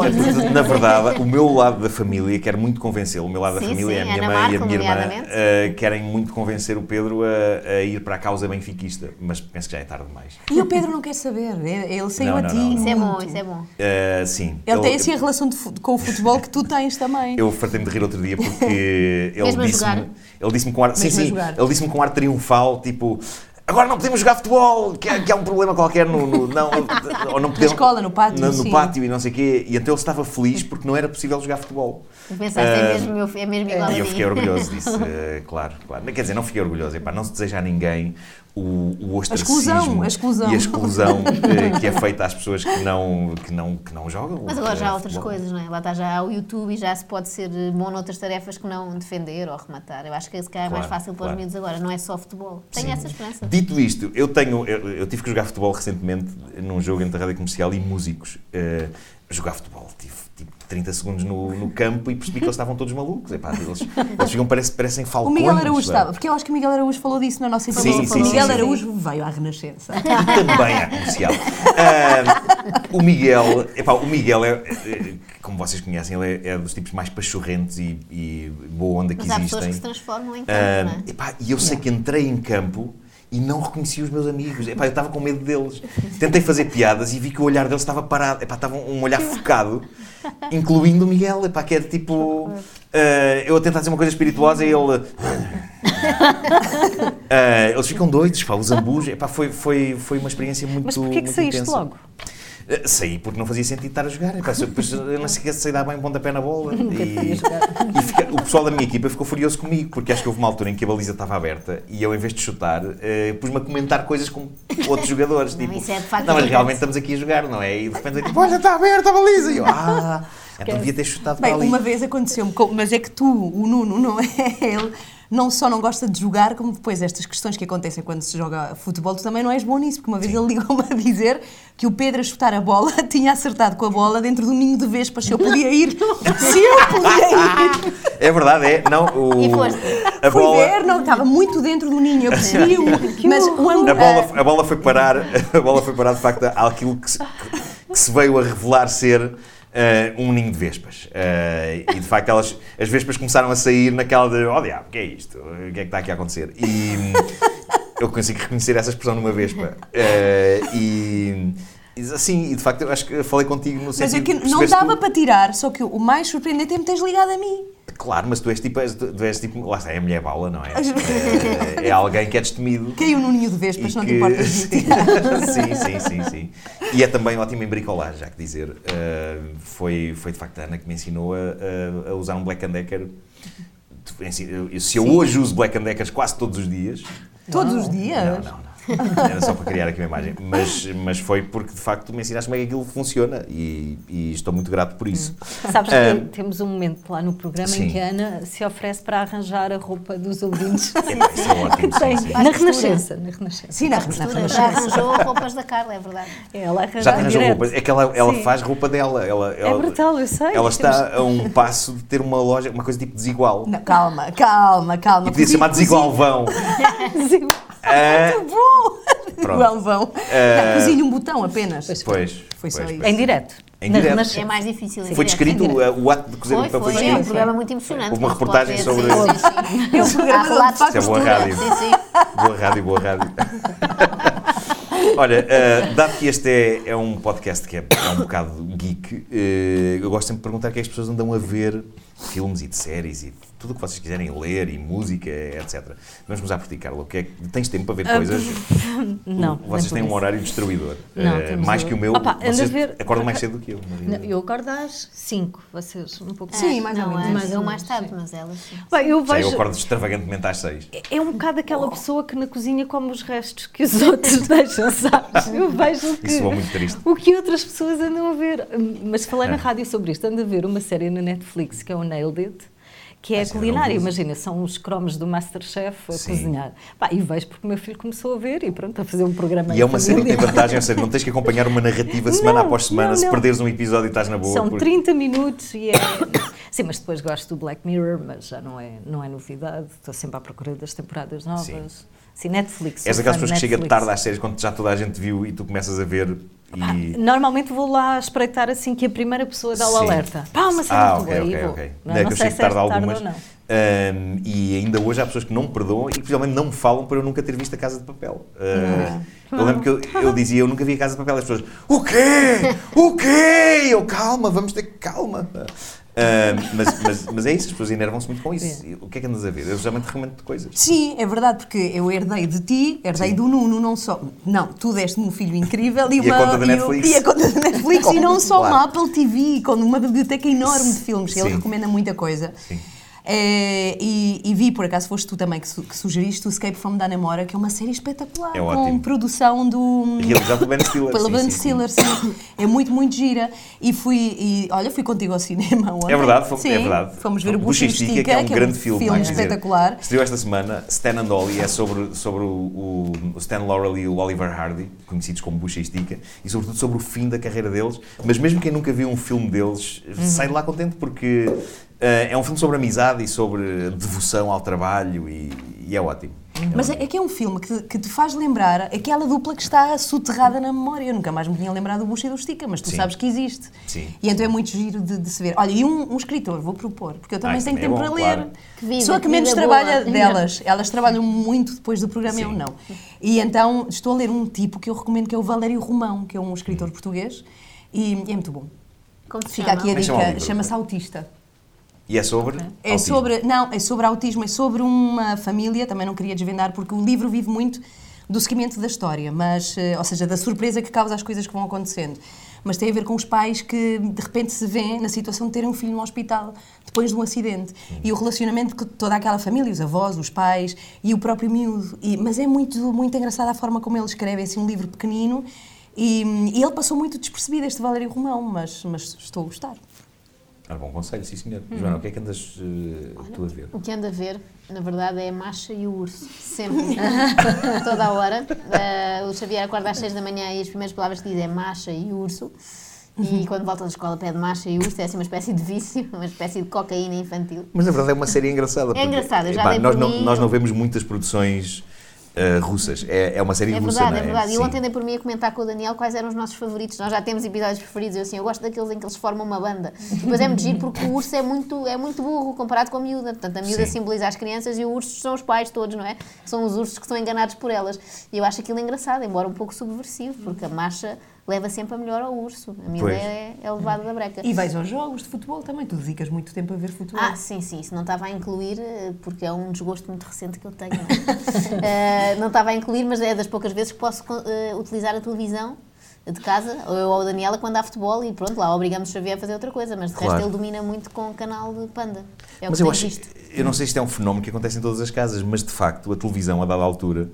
na verdade, [LAUGHS] o meu lado da família, quero muito convencê-lo, o meu lado da Sim, família, sim, a minha Ana mãe e a Marco, minha irmã, eh, querem muito convencer o Pedro a, a ir para a causa benfiquista, mas penso que já é tarde demais. E o Pedro não quer saber. Ele ele saiu Não, a ti. não. Isso é bom, isso é bom. Eh, sim. Ele tem assim a relação de com o futebol que tu tens também. Eu fartei-me de rir outro dia porque [LAUGHS] ele disse-me. jogar? Ele disse-me com ar. Sim, Mesmo sim. Ele disse-me com ar triunfal, tipo. Agora não podemos jogar futebol, que, há- que há um problema qualquer no. no- não, [LAUGHS] ou não podemos, escola, no pátio, No, no pátio e não sei o quê. E então ele estava feliz porque não era possível jogar futebol. Pensaste, é Ah, mesmo, meu, é mesmo igual E eu fiquei orgulhoso disso, [LAUGHS] eh, claro, claro. Quer dizer, não fiquei orgulhoso, epá, não se deseja a ninguém o, o ostracismo exclusão, a exclusão. e a exclusão [LAUGHS] eh, que é feita às pessoas que não, que não, que não jogam. Mas agora já há outras futebol. coisas, não é? Lá está já há o YouTube e já se pode ser bom noutras tarefas que não defender ou rematar. Eu acho que esse calhar é mais Claro, fácil para os claro. miúdos agora, não é só futebol. Tenho essa esperança. Dito isto, eu tenho. Eu, eu tive que jogar futebol recentemente num jogo entre a rádio comercial e músicos. Eh, jogar futebol, tive tipo 30 segundos no, no campo e percebi que eles estavam todos malucos. Epá, eles, eles ficam, parece, parecem O falcões. Miguel Araújo sabe? estava, porque eu acho que o Miguel Araújo falou disso na nossa Sim, entrevista. sim, o sim, Miguel sim. Araújo veio à Renascença. E também à comercial. Ah, o Miguel, epá, o Miguel é, é, como vocês conhecem, ele é, é dos tipos mais pachorrentos e, e boa onda que Mas há pessoas que existem. se transformam em campo, não é? epá, e eu sei que entrei em campo e não reconheci os meus amigos. Epá, eu estava com medo deles. Tentei fazer piadas e vi que o olhar deles estava parado. Epá, estava um olhar focado, incluindo o Miguel, epá, que era tipo. ah, eu a tentar dizer uma coisa espirituosa e ele. Ah, eles ficam doidos, pá, os ambus. Epá, foi, foi, foi uma experiência muito Mas porquê que saíste intensa. logo? Uh, Saí porque não fazia sentido estar a jogar. Epá, se eu, depois, eu não sei sei dar bem um pontapé na bola. [LAUGHS] E, [LAUGHS] e fica- o pessoal da minha equipa ficou furioso comigo, porque acho que houve uma altura em que a baliza estava aberta e eu, em vez de chutar, uh, pus-me a comentar coisas com outros [LAUGHS] jogadores. Não, tipo, isso é de facto não, mas realmente estamos aqui a jogar, não é? E de repente, eu, tipo, olha, está aberta a baliza. E eu, ah, então devia ter chutado Bem, para ali. uma vez aconteceu-me, mas é que tu, o Nuno, não é ele, não só não gosta de jogar, como depois estas questões que acontecem quando se joga futebol, tu também não és bom nisso, porque uma vez ele ligou-me a dizer que o Pedro a chutar a bola [LAUGHS] tinha acertado com a bola dentro do ninho de vespas, se eu podia ir, [LAUGHS] se eu podia ir. É verdade, é. Não, o, E foste? a Fui bola, ver, não, estava muito dentro do ninho, eu percebi, o, mas o ângulo... A bola, a bola foi parar, [LAUGHS] a bola foi parar de facto àquilo que se, que se veio a revelar ser eh, um ninho de vespas. Eh, e de facto elas, as vespas começaram a sair naquela de, oh diabo, o que é isto? O que é que está aqui a acontecer? E eu consigo reconhecer essa expressão numa vespa. Eh, e assim, e de facto eu acho que falei contigo no Mas sentido é que de não dava tu- para tirar, só que o mais surpreendente é me teres ligado a mim. Claro, mas tu és tipo, és- tu és tipo lá está, é a mulher bala, não é? É, é alguém que é destemido. Caiu no ninho de vespas, não te que- importas [LAUGHS] de tirar. sim, sim, sim, sim. E é também ótimo em bricolagem, já que dizer. Uh, foi, foi de facto a Ana que me ensinou a, a- a usar um Black Decker. Eu- Se eu hoje uso Black Deckers quase todos os dias. Todos os dias? Não, não, não. [LAUGHS] Era só para criar aqui uma imagem. Mas, mas foi porque de facto me ensinaste como é que aquilo funciona e, e estou muito grato por isso. Sabes que Ah, temos um momento lá no programa sim. em que a Ana se oferece para arranjar a roupa dos ouvintes. [LAUGHS] Epá, isso é ótimo. Sim, sim. na Renascença, na Renascença. Sim, na, na Renascença. já arranjou roupas da Carla, é verdade. Ela arranja Já arranjou direto. roupa. É que ela, ela faz roupa dela. Ela, ela, brutal, eu sei. Ela Temos- está a um passo de ter uma loja, uma coisa tipo desigual. Não, calma, calma, calma. E podia chamar desigualvão. Sim. [LAUGHS] Ah, [LAUGHS] Muito bom! Pronto. Igualvão. Eh, Cozinha um botão apenas. Pois. Foi pois, só pois. isso. Em direto. Em direto. Renascença. É mais difícil. em Foi descrito o ato de cozer Foi, o papel foi foi, é um descrito. programa muito emocionante. Houve uma reportagem sobre- Sim, sim, sim. É um programa de Isso é boa rádio. Sim, sim. Boa rádio, boa rádio. Olha, uh, dado que este é, é um podcast que é, é um bocado geek, uh, eu gosto sempre de perguntar o que é que as pessoas andam a ver filmes e de séries e de tudo o que vocês quiserem ler e música, etc. Vamos começar por ti, Carla. O que é que tens tempo para ver coisas? [LAUGHS] Não. Vocês têm um horário destruidor. Não, Uh, mais que o meu. Opa, vocês ver- acordam mais cedo do que eu. Não, eu acordo às 5, vocês um pouco Sim, mais ou não, menos. é, Mais eu ou mais menos, tarde, sim. mas elas. Bem, eu Já eu vejo. acordo extravagantemente às seis. É um bocado aquela pessoa que na cozinha come os restos que os [LAUGHS] outros deixam, sabes? Eu vejo o que, Isso soa muito triste. o que outras pessoas andam a ver. Mas falei É. na rádio sobre isto, ando a ver uma série na Netflix que é o Nailed It. Que é culinária, imagina, são os cromos do Masterchef a Sim. cozinhar. Pá, e vejo porque o meu filho começou a ver e pronto, a fazer um programa E é uma série que tem vantagem, ou seja, não tens que acompanhar uma narrativa semana Não, após semana, não, se não. perderes um episódio e estás na boa. São porque- 30 minutos e é. [COUGHS] Sim, mas depois gosto do Black Mirror, mas já não é, não é novidade. Estou sempre à procura das temporadas novas. Sim. Sim, Netflix. És daquelas fã pessoas que chega tarde às séries quando já toda a gente viu e tu começas a ver e. Normalmente vou lá espreitar assim que a primeira pessoa dá o alerta. Pá, uma série Ah, muito ok, boa, ok, e vou. ok. Não, é não que eu sei se é tarde tarde algumas. ou não. Ahm, e ainda hoje há pessoas que não me perdoam e que possivelmente não me falam por eu nunca ter visto a Casa de Papel. Ah, eu lembro que eu, eu dizia, eu nunca vi a Casa de Papel, as pessoas, o quê? O quê? Eu, calma, vamos ter calma. Ah, mas, mas, mas é isso, as pessoas enervam-se muito com isso. E O que é que andas a ver? Eu geralmente recomendo coisas. Sim, é verdade, porque eu herdei de ti, herdei do Nuno, não só. Não, tu deste-me um filho incrível e, E a uma. conta da Netflix. E a conta da Netflix, e [LAUGHS] não só Claro. uma Apple TV, com uma biblioteca enorme de filmes. Ele Sim. recomenda muita coisa. Sim. Eh, e, e vi, por acaso foste tu também que, su- que sugeriste o Escape from Dannemora, que é uma série espetacular, É com ótimo. produção do... Realizado pelo Ben Stiller. [LAUGHS] Pela sim, Ben sim, sim. Stiller, sim. É muito, muito gira. E fui, e, olha, fui contigo ao cinema ontem. É verdade, fomos, sim, é verdade. Fomos ver o e Estica, que é um grande filme. há que dizer. espetacular. Estreou esta semana, Stan and Ollie, é sobre, sobre o- o Stan Laurel e o Oliver Hardy, conhecidos como Bucha e Estica, e sobretudo sobre o fim da carreira deles. Mas mesmo quem nunca viu um filme deles, Uhum. sai de lá contente porque eh, é um filme sobre amizade e sobre devoção ao trabalho e, e é ótimo. Mas é, é que é um filme que, que te faz lembrar aquela dupla que está soterrada na memória. Eu nunca mais me tinha lembrado do Bucha e do Estica, mas tu Sim. sabes que existe. Sim. E então é muito giro de, de se ver. Olha, e um, um escritor, vou propor, porque eu também isso tenho também é tempo bom, para ler. claro. Que vida, Pessoa que que menos trabalha boa. delas. Elas trabalham muito depois do programa e eu Sim. não. E então estou a ler um tipo que eu recomendo que é o Valério Romão, que é um escritor Hum. portuguêi e, e é muito bom. Como se Fica chama? aqui a é dica, chama-se Autista. E é sobre. É autismo. sobre, não, é sobre autismo, é sobre uma família, também não queria desvendar, porque o livro vive muito do seguimento da história, mas, eh, ou seja, da surpresa que causa as coisas que vão acontecendo. Mas tem a ver com os pais que de repente se vêem na situação de terem um filho no hospital depois de um acidente. E o relacionamento com toda aquela família, os avós, os pais e o próprio miúdo. E- mas é muito, muito engraçada a forma como ele escreve, é assim um livro pequenino. E, e ele passou muito despercebido, este Valério Romão, mas, mas estou a gostar. Ah, bom conselho, sim senhor. Uhum. Joana, o que é que andas eh, tu a ver? O que anda a ver, na verdade, é a Macha e o Urso. Sempre. [LAUGHS] [LAUGHS] Toda a hora. Eh, o Xavier acorda às 6 da manhã e as primeiras palavras que diz é Macha e Urso. E quando volta da escola pede Macha e Urso, é assim uma espécie de vício, uma espécie de cocaína infantil. Mas na verdade é uma série engraçada. porque, engraçada, eu já epá, dei nós, por não, mim- nós não vemos muitas produções eh, russas. É, é uma série É russa, verdade, não é verdade. E ontem dei por mim a comentar com o Daniel quais eram os nossos favoritos. Nós já temos episódios preferidos. Eu assim, eu gosto daqueles em que eles formam uma banda. Depois é muito giro porque o urso é muito, é muito burro comparado com a miúda. Portanto, a miúda Sim. simboliza as crianças e o urso são os pais todos, não é? São os ursos que são enganados por elas. E eu acho aquilo engraçado, embora um pouco subversivo, porque a marcha leva sempre a melhor ao urso. A miúda Pois. é, é levada da breca. E vais aos jogos de futebol também, tu dedicas muito tempo a ver futebol. Ah, sim, sim, isso não estava a incluir, eh, porque é um desgosto muito recente que eu tenho. Não? [LAUGHS] Eh, não estava a incluir, mas é das poucas vezes que posso eh, utilizar a televisão de casa, ou eu ou a Daniela, quando há futebol, e pronto, lá obrigamos o Xavier a fazer outra coisa, mas de Claro. resto ele domina muito com o canal de Panda. É o Mas que eu acho, visto. eu não sei se isto é um fenómeno que acontece em todas as casas, mas de facto a televisão, a dada altura,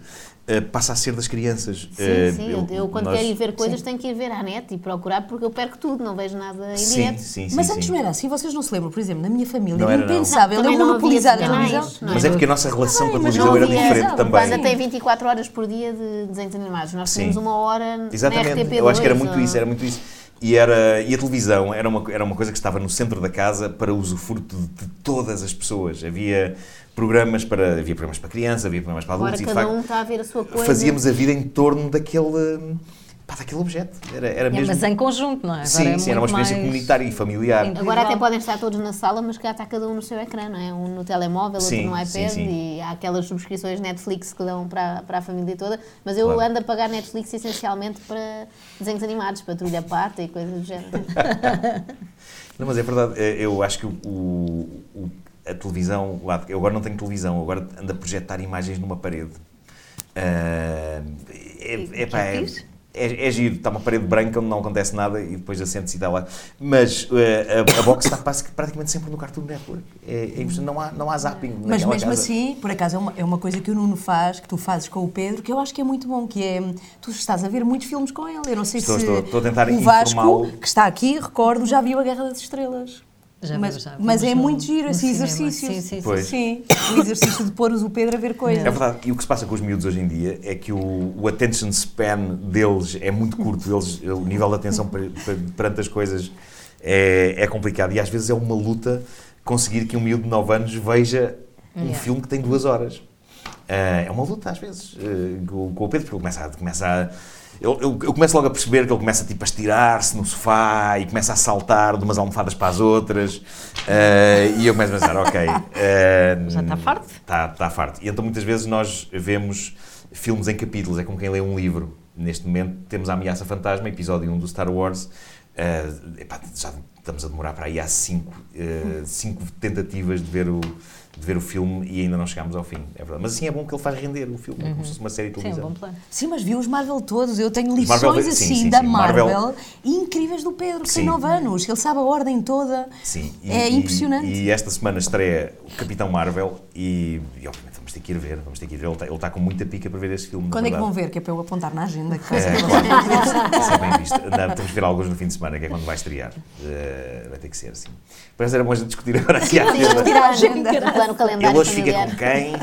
passa a ser das crianças. Sim, Eh, sim, eu, eu quando nós- quero ir ver coisas tenho que ir ver à net e procurar, porque eu perco tudo, não vejo nada em Sim, direto. sim, sim. Mas sim. antes não era assim, vocês não se lembram, por exemplo, na minha família, Não era não. impensável eu não havia monopolizar a televisão. não? Mas é porque a nossa relação com a mas televisão era havia- diferente também. Panda tem 24 horas por dia de desenhos animados. Nós Sim. tínhamos uma hora na Exatamente, RTP2. eu acho que era muito ou- isso, era muito isso. E, era, e a televisão era uma, era uma coisa que estava no centro da casa para usufruto de, de todas as pessoas. Havia programas para havia programas para crianças, havia programas para Agora adultos e de cada facto um está a ver a sua coisa. fazíamos a vida em torno daquele, pá, daquele objeto. Era, era É, mesmo. mas em conjunto, não é? Agora sim, é sim, era uma experiência mais- comunitária e familiar. Sim. Agora até podem estar todos na sala, mas cá está cada um no seu ecrã, não é? Um no telemóvel, Sim, outro no sim, iPad sim. e há aquelas subscrições Netflix que dão para, para a família toda. Mas eu Claro. ando a pagar Netflix essencialmente para desenhos animados, Patrulha Pata e coisas do género. [LAUGHS] Não, mas é verdade, eh, eu acho que o- o- a televisão, lá, eu agora não tenho televisão, agora ando a projetar imagens numa parede. Ah, é, é, pá, é, é, é giro, está uma parede branca onde não acontece nada e depois acende-se e dá lá. Mas eh, a, a box está praticamente sempre no Cartoon Network. É, é não, há, não há zapping Mas mesmo casa. assim, por acaso, é uma, é uma coisa que o Nuno faz, que tu fazes com o Pedro, que eu acho que é muito bom, que é, tu estás a ver muitos filmes com ele. Eu não sei Estou- se estou- estou a tentar o Vasco, que está aqui, recordo, já viu A Guerra das Estrelas. Já mas, já mas é no- muito giro esse exercício. Sim, sim, sim. Pois. Sim, [COUGHS] o exercício de pôr o Pedro a ver coisas. É verdade, e o que se passa com os miúdos hoje em dia é que o, o attention span deles é muito curto, eles, o nível de atenção per- per- perante as coisas é, é complicado e às vezes é uma luta conseguir que um miúdo de 9 anos veja um Yeah. filme que tem duas horas. Ah, é uma luta às vezes ah, com, com o Pedro, porque ele começa a. Começa a eu, eu, eu começo logo a perceber que ele começa tipo, a estirar-se no sofá e começa a saltar de umas almofadas para as outras. ah, e eu começo a pensar, ok. ah, Já está farto? Está, está farto. E então muitas vezes nós vemos filmes em capítulos, é como quem lê um livro. Neste momento temos a Ameaça Fantasma, episódio 1 do Star Wars. Uh, epá, já estamos a demorar para aí há cinco, uh, cinco tentativas de ver o, de ver o filme e ainda não chegámos ao fim. É verdade. Mas assim é bom que ele faz render o filme, é como se fosse uma série de Sim, é um televisão. bom plano. Sim, mas vi os Marvel todos. Eu tenho lições Marvel- sim, assim sim, da sim. Marvel- Marvel, incríveis do Pedro, que tem 9 anos. Ele sabe a ordem toda. Sim, e- é e- impressionante. E, esta semana estreia o Capitão Marvel e, e, vamos ter que ir ver, vamos ter que ir ver. Ele está, ele está com muita pica para ver esse filme. Quando é que vão ver? Que é para eu apontar na agenda. Que É, claro, [LAUGHS] isso é bem visto. Não, temos que ver alguns no fim de semana, que é quando vai estrear. Eh, vai ter que ser assim. Parece que era bom a gente discutir agora aqui à agenda. tirar a agenda. O plano calendário Ele hoje fica familiar. com quem?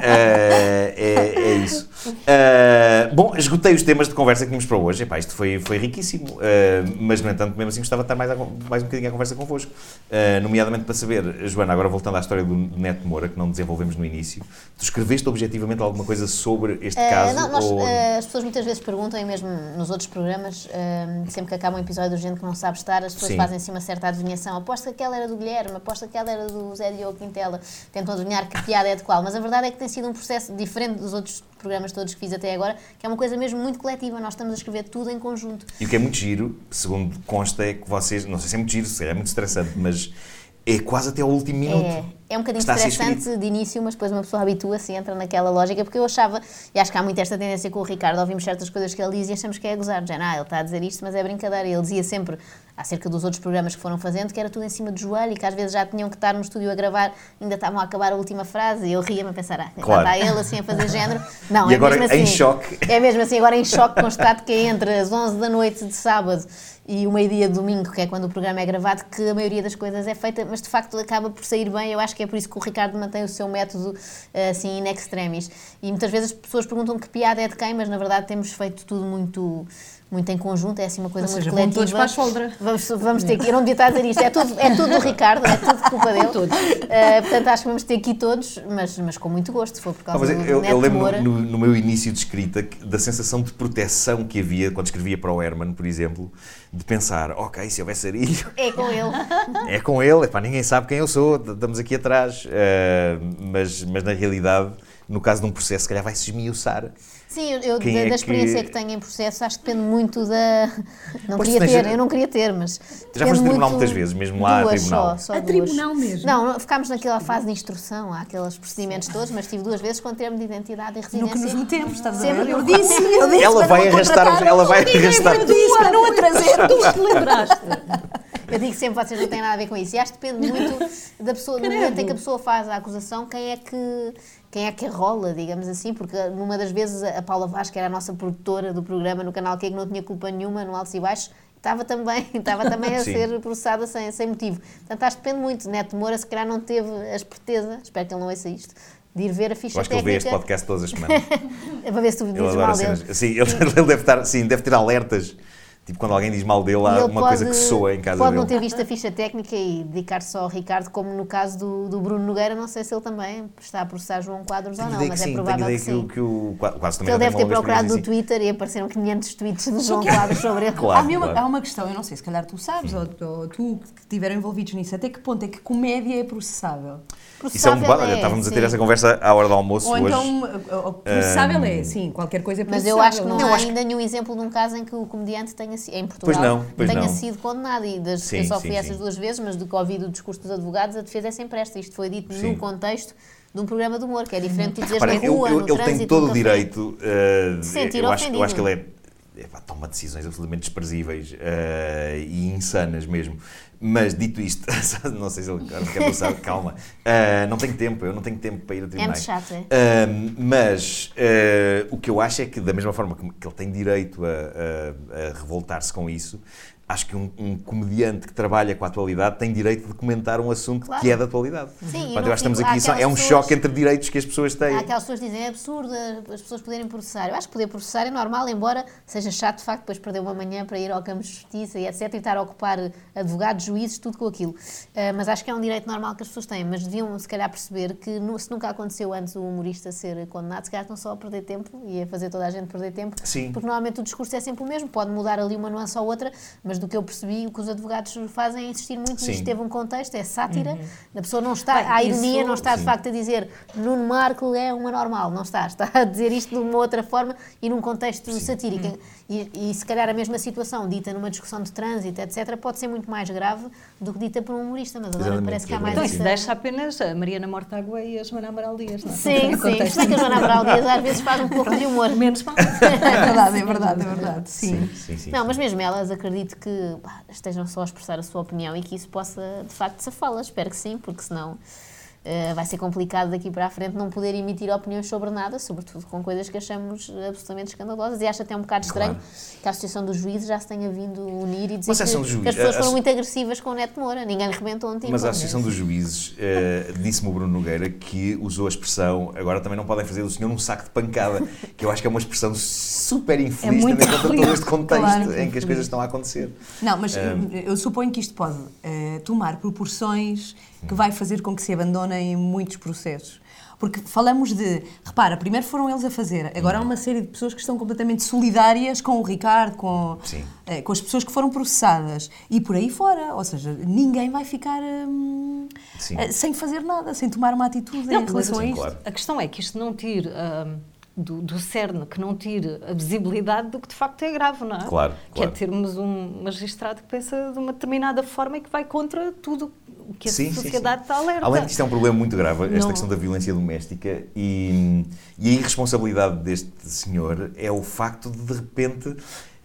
Eh, é, é isso. Eh, bom, esgotei os temas de conversa que tínhamos para hoje. Epá, isto foi, foi riquíssimo. Mas, no entanto, mesmo assim gostava de estar mais, a- mais um bocadinho à conversa convosco. Nomeadamente para saber, Joana, agora voltando à história do Neto Moura, que não desenvolvemos no início, tu escreveste objetivamente alguma coisa sobre este Uh, caso? não, nós, ou- uh, as pessoas muitas vezes perguntam, e mesmo nos outros programas, uh, sempre que acaba um episódio urgente que não sabe estar, as pessoas Sim. fazem assim uma certa adivinhação. Aposto que aquela era do Guilherme, aposto que aquela era do Zé Diogo Quintela. Tentam adivinhar que piada é de qual. Mas a verdade é que tem sido um processo diferente dos outros programas todos que fiz até agora, que é uma coisa mesmo muito coletiva. Nós estamos a escrever tudo em conjunto. E o que é muito giro, segundo consta, é que vocês, não sei se é muito giro, se é muito estressante, mas é quase até ao último minuto. É, é um bocadinho estressante de início, mas depois uma pessoa habitua-se e entra naquela lógica, porque eu achava, e acho que há muito esta tendência com o Ricardo, ouvimos certas coisas que ele diz e achamos que é gozar, já, ah, ele está a dizer isto, mas é brincadeira. Ele dizia sempre, acerca dos outros programas que foram fazendo, que era tudo em cima do joelho e que às vezes já tinham que estar no estúdio a gravar, ainda estavam a acabar a última frase, e eu ria-me a pensar, ah, Claro. está ele assim a fazer género. Não, [LAUGHS] E é agora, mesmo em assim. choque. É mesmo assim, agora em choque constato que é entre as 11 da noite de sábado e o meio-dia de domingo, que é quando o programa é gravado, que a maioria das coisas é feita, mas de facto acaba por sair bem. Eu acho que é por isso que o Ricardo mantém o seu método eh, assim in extremis. E muitas vezes as pessoas perguntam que piada é de quem, mas na verdade temos feito tudo muito. Muito em conjunto, é assim uma coisa Ou muito seja, coletiva. todos para a soldra. Vamos, vamos ter que. Eu não devia estar a dizer isto, é tudo, é tudo do Ricardo, é tudo culpa dele. Todos. Eh, portanto, acho que vamos ter aqui todos, mas, mas com muito gosto, se for por causa mas do eu, eu lembro no, no meu início de escrita da sensação de proteção que havia quando escrevia para o Herman, por exemplo, de pensar, ok, se houver sarilho, É com ele. é com ele, epá, ninguém sabe quem eu sou, estamos aqui atrás. Ah, mas, mas na realidade, no caso de um processo, se calhar vai-se esmiuçar. Sim, eu, da, é da experiência que- que... tenho em processo, acho que depende muito da. Não Pois queria ter, eu não queria ter, mas. Já foste a tribunal muito- muitas vezes, mesmo lá a duas tribunal. Só, só A duas. tribunal mesmo? Não, ficámos naquela fase de instrução, há aqueles procedimentos todos, mas tive duas vezes com termo de identidade e No residência. que nos metemos, estás a Sempre ver? Eu no- disse, eu disse. Ela vai arrastar, ela vai arrastar. para disse, para não a trazer. Tu te lembraste. Eu digo sempre, vocês não têm nada a ver com isso. E acho que depende muito da pessoa, no momento em que a pessoa faz a acusação, quem é que, quem é que rola, digamos assim, porque numa das vezes a Paula que era a nossa produtora do programa no canal que não tinha culpa nenhuma no Altos e Baixos, estava também, [LAUGHS] estava também a Sim. ser processada sem, sem motivo. Portanto, acho que depende muito. Neto Moura, se calhar, não teve a esperteza, espero que ele não ouça isto, de ir ver a ficha Eu acho que ele vê este técnica podcast todas as semanas. [LAUGHS] para ver se tu dizes mal dele. Sim, ele, ele [LAUGHS] deve estar, sim, deve ter alertas. Tipo, quando alguém diz mal dele, há ele uma coisa que soa em casa pode dele. não ter visto a ficha técnica e dedicar-se só ao Ricardo, como no caso do, do Bruno Nogueira, não sei se ele também está a processar João Quadros ou Tenho não, ideia que mas sim, é provável que que, sim. o- que o quase também ele deve ter uma procurado no Twitter e apareceram 500 tweets de João Quadros sobre ele. Claro. Há, uma, claro. há uma questão, eu não sei, se calhar tu sabes, ou, ou tu que estiveram envolvidos nisso, até que ponto é que comédia é processável? Isso é um debate. Olha, é, estávamos a ter sim. essa conversa à hora do almoço Ou hoje. então, uh, uh, processável é, sim, qualquer coisa é Mas eu acho que não é? há ainda nenhum exemplo de um caso em que o comediante tenha sido, em Portugal, Pois não, pois tenha não. sido condenado. E das, Sim, eu só sim, fui essas sim. duas vezes, mas do que ouvi do discurso dos advogados, a defesa é sempre esta. Isto foi dito Sim. no contexto de um programa de humor, que é diferente de Repara, na eu- rua, eu- no ele trânsito, tem todo o direito. uh, De sentir eu, acho, eu acho que ele é, epá, toma decisões absolutamente desprezíveis uh, e insanas mesmo. Mas dito isto, [LAUGHS] não sei se ele quer passar, [LAUGHS] calma. Uh, não tenho tempo, eu não tenho tempo para ir a É tribunais. muito chato, é? Um, mas uh, o que eu acho é que, da mesma forma que, que ele tem direito a, a- a revoltar-se com isso, acho que um, um comediante que trabalha com a atualidade tem direito de comentar um assunto Claro. que é da atualidade. Sim, Portanto, eu acho que estamos aqui, só- é um aquelas choque pessoas- entre direitos que as pessoas têm. Há aquelas pessoas que dizem é absurdo as pessoas poderem processar. Eu acho que poder processar é normal, embora seja chato de facto depois perder uma manhã para ir ao campo de justiça e etc. e estar a ocupar advogados, juízes, tudo com aquilo. Ah, mas acho que é um direito normal que as pessoas têm. Mas deviam, se calhar, perceber que se nunca aconteceu antes o humorista ser condenado, se calhar estão só a perder tempo e a fazer toda a gente perder tempo. Sim. Porque normalmente o discurso é sempre o mesmo, pode mudar ali uma nuance ou outra, mas do que eu percebi, o que os advogados fazem é insistir muito Sim. nisto. Teve um contexto, é sátira, a pessoa não está, Bem, há ironia, isso- não está de Sim. facto a dizer Nuno Marco é uma normal, não está, está a dizer isto de uma outra forma e num contexto satírico. E, e se calhar a mesma situação dita numa discussão de trânsito, etc., pode ser muito mais grave do que dita por um humorista, mas agora Exatamente, parece que há é mais Então isso sim. deixa apenas a Mariana Mortágua e a Joana Amaral Dias, não é? Sim, sim. Se bem que a Joana Amaral Dias às vezes faz um pouco de humor. Menos mal. [LAUGHS] É verdade, é verdade, é verdade. Sim. Sim, sim, sim. Não, mas mesmo elas acredito que pá, estejam só a expressar a sua opinião e que isso possa de facto safá-las. Espero que sim, porque senão eh, vai ser complicado daqui para a frente não poder emitir opiniões sobre nada, sobretudo com coisas que achamos absolutamente escandalosas. E acho até um bocado estranho Claro. que a Associação dos Juízes já se tenha vindo unir e dizer que, que as pessoas a- foram a- muito agressivas com o Neto Moura. Ninguém rebentou tipo. Mas a Associação dos Juízes eh, disse-me o Bruno Nogueira que usou a expressão agora também não podem fazer do senhor um saco de pancada, [LAUGHS] que eu acho que é uma expressão super infeliz, muito tendo em conta todo este contexto Claro em que as coisas estão a acontecer. Não, mas Um, eu suponho que isto pode tomar proporções que vai fazer com que se abandonem muitos processos. Porque falamos de. Repara, primeiro foram eles a fazer, agora há uma série de pessoas que estão completamente solidárias com o Ricardo, com, eh, com as pessoas que foram processadas e por aí fora. Ou seja, ninguém vai ficar hum, Sim. eh, sem fazer nada, sem tomar uma atitude Não, em relação sim, a isto. claro. A questão é que isto não tire ahm, do, do cerne, que não tire a visibilidade do que de facto é grave, não é? Claro, Que claro. é termos um magistrado que pensa de uma determinada forma e que vai contra tudo o que a Sim, sim, sociedade sim. está alerta. Além de que isto é um problema muito grave, esta Não. questão da violência doméstica e, e a irresponsabilidade deste senhor é o facto de, de repente,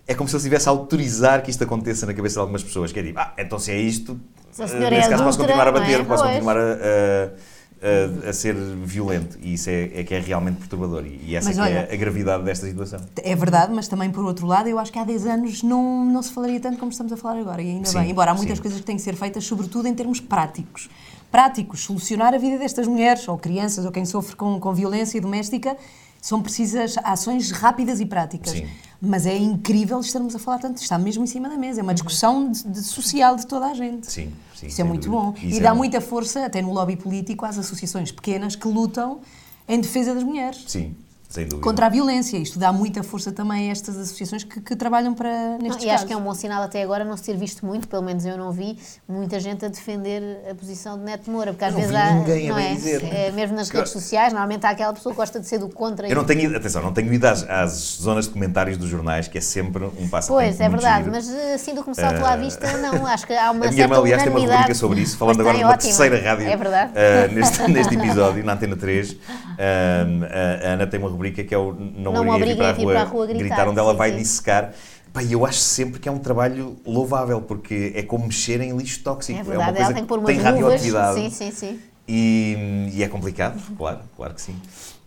é como se ele estivesse a autorizar que isto aconteça na cabeça de algumas pessoas, que é tipo, ah, então se é isto, Se eh, senhora nesse é caso posso adúltera, continuar a não é? bater, posso continuar a, a- a- a ser violento. E isso é, é que é realmente perturbador. E, e essa Mas é, que olha- é a gravidade desta situação. É verdade, mas também por outro lado, eu acho que há 10 anos não, não se falaria tanto como estamos a falar agora, e ainda Sim, bem. Embora há muitas sim. coisas que têm que ser feitas, sobretudo em termos práticos. Práticos, solucionar a vida destas mulheres, ou crianças, ou quem sofre com, com violência doméstica, são precisas ações rápidas e práticas. Sim. Mas é incrível estarmos a falar tanto, está mesmo em cima da mesa, é uma discussão de- de social de toda a gente. Sim, sim. Isso é muito dúvida. bom. Isso e é dá muita força, até no lobby político, às associações pequenas que lutam em defesa das mulheres Sim, sem dúvida. contra a violência. Isto dá muita força também a estas associações que, que trabalham para Não, nestes e acho que é um bom sinal até agora não se ter visto muito, pelo menos eu não vi, muita gente a defender a posição de Neto Moura, porque às não vezes vi há, ninguém a não bem é? dizer. É, mesmo nas redes sociais, normalmente há aquela pessoa que gosta de ser do contra. Eu não tenho ido, atenção, não tenho ido às, às zonas de comentários dos jornais, que é sempre um passo Pois, é verdade, giro. mas eh, assim do que me salto lá à vista, não, acho que há uma A minha irmã, certa aliás, tem uma unanimidade. rubrica sobre isso, falando agora ótima. terceira rádio É verdade. ah, neste, neste episódio, na Antena 3. ah, [LAUGHS] a Ana tem uma rubrica que é o Não, Não obriguem obriguem a vir para a rua gritar, onde ela sim, vai sim. dissecar. Eu acho sempre que é um trabalho louvável, porque é como mexer em lixo tóxico. É uma verdade, coisa ela tem que pôr umas tem radioatividade. Sim, sim, sim. E, e é complicado, claro, claro que sim.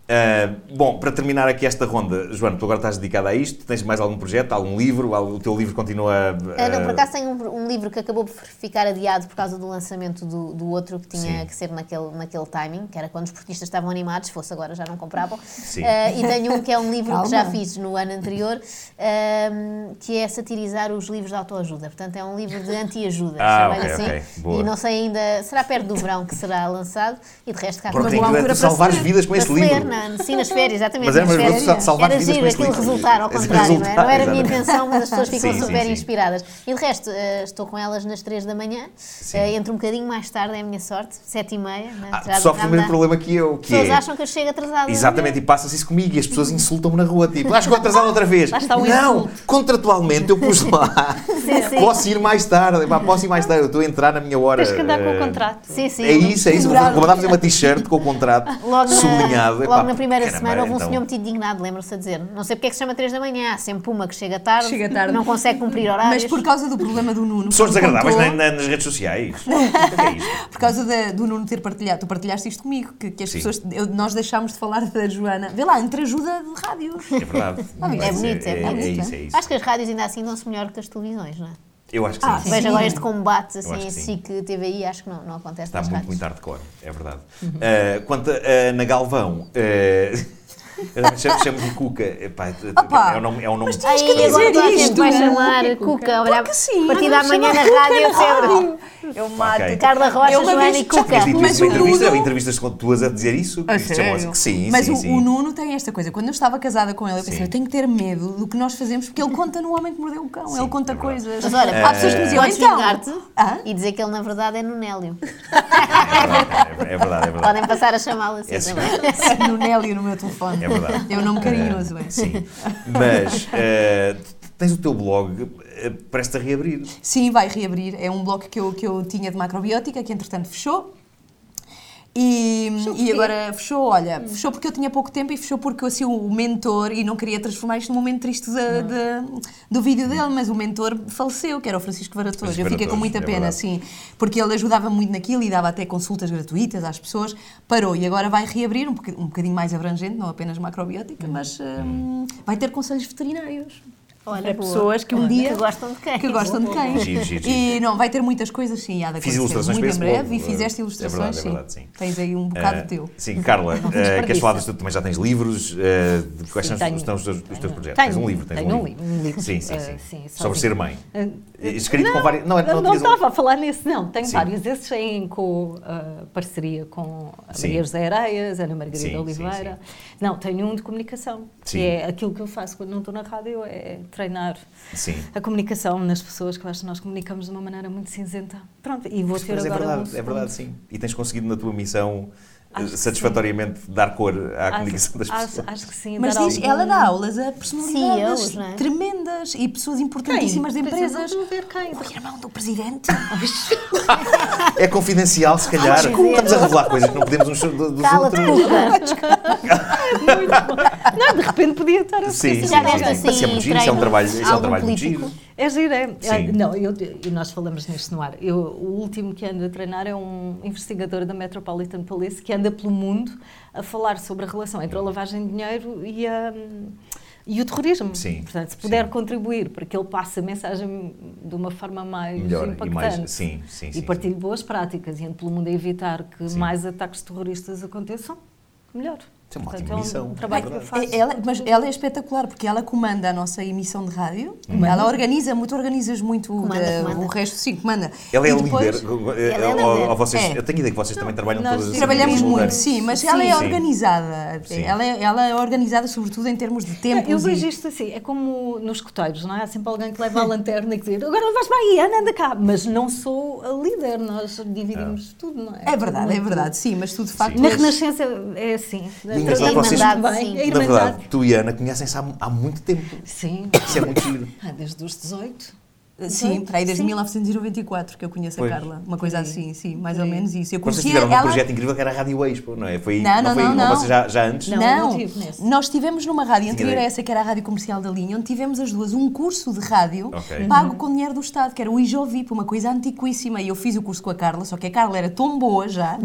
Ah, bom, para terminar aqui esta ronda, Joana, tu agora estás dedicada a isto, tens mais algum projeto, algum livro? O teu livro continua a... Ah, não, por acaso tenho um, um livro que acabou por ficar adiado por causa do lançamento do, do outro que tinha Sim. que ser naquele, naquele timing, que era quando os portistas estavam animados, se fosse agora já não compravam. Sim. Ah, e tenho um que é um livro que já fiz no ano anterior, ahm, que é satirizar os livros de autoajuda. Portanto, é um livro de anti-ajuda, Ah, chama-lhe ok, assim. ok. Boa. E não sei ainda, será perto do verão que será lançado e de resto cá Uma tem que se ler. vidas com este para se sim, nas férias, exatamente. Mas era nas maravilhoso férias. salvar Era vidas giro aquilo resultar, ao contrário, não é? Não era a minha intenção, mas as pessoas [LAUGHS] ficam Sim, super sim. inspiradas. E de resto, eh, estou com elas nas 3 da manhã, eh, entre um bocadinho mais tarde, é a minha sorte, 7 e meia. Né? Ah, já o me mesmo problema que eu, As que pessoas é... acham que eu chego atrasada. Exatamente, e passa-se isso comigo e as pessoas insultam-me na rua, tipo, ah, chegou atrasado outra vez. O não, insulto. contratualmente eu pus lá, [LAUGHS] posso ir mais tarde, pá, posso ir mais tarde, eu estou a entrar na minha hora. Tens que andar com eh, o contrato. Sim, sim. É isso, é isso, vou vou mandar fazer uma t-shirt com o contrato sublinhado. logo Epá, na primeira caramba, semana houve um então- senhor muito indignado, lembram-se a dizer. Não sei porque é que se chama 3 da manhã, há sempre uma que chega tarde, Chega tarde. não consegue cumprir horários. Mas por causa do problema do Nuno. Pessoas desagradáveis contou, na- na- nas redes sociais. É? [LAUGHS] Por causa da- do Nuno ter partilhado, tu partilhaste isto comigo, que, que as Sim. pessoas, eu- nós deixámos de falar da Joana. Vê lá, entre ajuda de rádios. É verdade. [LAUGHS] É bonito, é é, bonito. é isso, é isso. Acho que as rádios ainda assim dão-se melhor que as televisões, não é? Eu acho que Ah, sim. sim. Vejo agora este combate acho assim, que sim. SIC, TVI, acho que não, não acontece Está muito, rádios. muito hardcore, é verdade. Uh, quanto a Ana Galvão, uh, [LAUGHS] chamo-lhe Cuca. Epá, Opa, é um nome. É um nome mas tens que dizer isto. vai chamar Cuca, olha, Porque sim, a partir da manhã na Cuca rádio, sempre. rádio. Eu [LAUGHS] mato. Ok. Carla Rocha, Eu Joana e Cuca. Mas o entrevista, Nuno- entrevistas com tuas a dizer isso? A que sério? assim. Sim, Mas sim, o, sim. o Nuno tem esta coisa. Quando eu estava casada com ele, eu pensei, Sim. eu tenho que ter medo do que nós fazemos, porque ele conta no Homem que Mordeu o Cão. Sim, ele conta é coisas. Mas olha, Há pessoas que me diziam, então. e dizer que ele na verdade é Nunélio. É verdade, é verdade. É verdade. Podem passar a chamá-lo assim É assim. também. [LAUGHS] no Nélio no meu telefone. É verdade. É um nome carinhoso, é. Sim. Mas uh, tens o teu blog eh, prestes a reabrir. Sim, vai reabrir. É um bloco que eu, que eu tinha de macrobiótica, que entretanto fechou. E, e agora fechou, olha, fechou porque eu tinha pouco tempo e fechou porque eu assim o mentor e não queria transformar isto num momento triste da- da- do vídeo dele, mas o mentor faleceu, que era o Francisco. Francisco Eu fiquei com muita é pena, sim, porque ele ajudava muito naquilo e dava até consultas gratuitas às pessoas. Parou e agora vai reabrir um um bocadinho mais abrangente, não apenas macrobiótica, mas hum, vai ter conselhos veterinários. Olha, para boa. pessoas que um Olha, dia que gostam de cães. que gostam de cães. Giro, giro, E não, vai ter muitas coisas, sim, há de Fiz acontecer ilustrações muito em breve e fizeste É ilustrações, verdade, é sim. verdade, sim. Tens aí um bocado Eh, teu. Sim, Carla, [LAUGHS] uh, queres falar disto? Tu também já tens livros. eh, de quais Sim, são tenho. os, os teus, os teus projetos? Tenho. tens um livro, tens Tenho um livro. um livro. Sim, sim, Eh, sim. sim, Sobre ser mãe. Eh, Escrito com vários. Não, é- não, não um- estava a falar nesse, não. Tenho Sim. vários. Esses em com parceria com a. Maria José Areias, Ana Margarida Oliveira. Não, tenho um de comunicação, Sim. que é aquilo que eu faço quando não estou na rádio, é treinar Sim. a comunicação nas pessoas, que eu acho que nós comunicamos de uma maneira muito cinzenta. Pronto, e vou ter Mas é agora verdade, um é verdade, sim. E tens conseguido na tua missão Acho que satisfatoriamente dar cor à Acho- comunicação das acho, pessoas. Acho que sim. Mas diz, algum- ela dá aulas a personalidades CEOs, é? tremendas e pessoas importantíssimas de Quem? Eu empresas. ver quem. O irmão do presidente. É confidencial, se calhar. Estamos a revelar coisas que não podemos uns do- dos Cala-te, outros. Muito bom. Não, de repente podia estar a Sim, sim, Já sim. deste sim. assim Mas isso é muito giro, isso é um trabalho, isso é um trabalho muito giro. É giro, é. Sim. Não, eu, e nós falamos nisto no ar. Eu, o último que ando a treinar é um investigador da Metropolitan Police que anda pelo mundo a falar sobre a relação entre a lavagem de dinheiro e, a, e o terrorismo. Sim, Portanto, se puder sim. contribuir para que ele passe a mensagem de uma forma mais Melhor e impactante mais. Sim, sim, e sim. partilhe boas práticas e ande pelo mundo a evitar que Sim. mais ataques terroristas aconteçam, melhor. É uma Portanto, ótima missão, um trabalho que eu verdade. faço. Ela, mas ela é espetacular porque ela comanda a nossa emissão de rádio. Ela organiza muito, organizas muito Comanda, da- comanda. o resto, sim, comanda. Ela é depois- líder. Ela é ou- líder. ou vocês- É. Eu tenho ideia que vocês também trabalham nós todas Trabalhamos muito, sim, mas ela é organizada. Sim. Ela é, ela é organizada, sobretudo em termos de tempo. Eu vejo isto assim, é como nos escoteiros, não é? Há sempre alguém que leva a [LAUGHS] lanterna e que diz agora vais para aí, Ana, anda cá. Mas não sou a líder, nós dividimos tudo, não é? É verdade, é verdade, sim, mas tu de facto. Na Renascença é assim. E é engraçado, vocês- Bem, sim. é Na verdade, tu e a Ana conhecem-se há, há muito tempo. Sim. Isso é muito giro. [LAUGHS] Ah, desde os 18. Sim, para aí desde Sim. 1994 que eu conheço Pois. a Carla. Uma coisa assim, sim, mais ou Sim. menos isso. Eu Vocês conhecia tiveram um ela... projeto incrível que era a Rádio Expo, não é? Foi, Não, não, foi, não, não. Vocês já, já antes? Não, Não, não nós estivemos numa rádio anterior a essa, que era a Rádio Comercial da Linha, onde tivemos as duas um curso de rádio Ok. pago com dinheiro do Estado, que era o IJOVIP, uma coisa antiquíssima. E eu fiz o curso com a Carla, só que a Carla era tão boa já,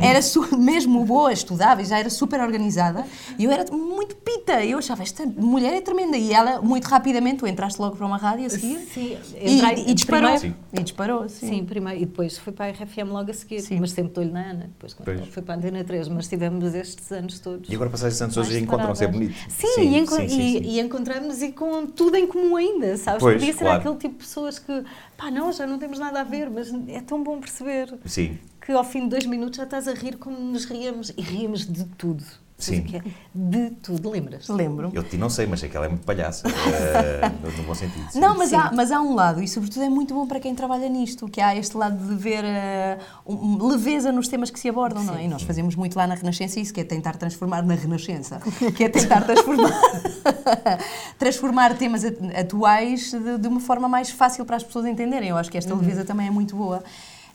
era su- mesmo boa, estudava e já era super organizada. E eu era muito pita. Eu achava, esta mulher é tremenda. E ela, muito rapidamente, tu entraste logo para uma rádio a seguir. Sim, entrei e disparou. primeiro- Sim. E disparou, sim. Sim, primeiro. E depois foi para a RFM logo a seguir. Sim. Mas sempre estou-lhe na Ana. Depois quando Pois. foi para a Antena 3. Mas tivemos estes anos todos. E agora passagens de Santos hoje mais encontram-se, é bonito. Sim, e, enco- e- e encontramos e com tudo em comum ainda, sabes? Pois, Podia ser claro. aquele tipo de pessoas que, pá, não, já não temos nada a ver, mas é tão bom perceber Sim. que ao fim de dois minutos já estás a rir como nos ríamos e ríamos de tudo. Sim. é? De tudo, lembras? Lembro. Eu de ti não sei, mas sei que ela é muito palhaça. eh, [LAUGHS] no, bom sentido. sim. Não, mas Sim. há, mas há um lado, e sobretudo é muito bom para quem trabalha nisto, que há este lado de ver eh, um- leveza nos temas que se abordam, não é? E nós fazemos muito lá na Renascença isso, que é tentar transformar na Renascença, que é tentar transformar, [LAUGHS] transformar temas at- atuais de, de uma forma mais fácil para as pessoas entenderem. Eu acho que esta leveza também é muito boa.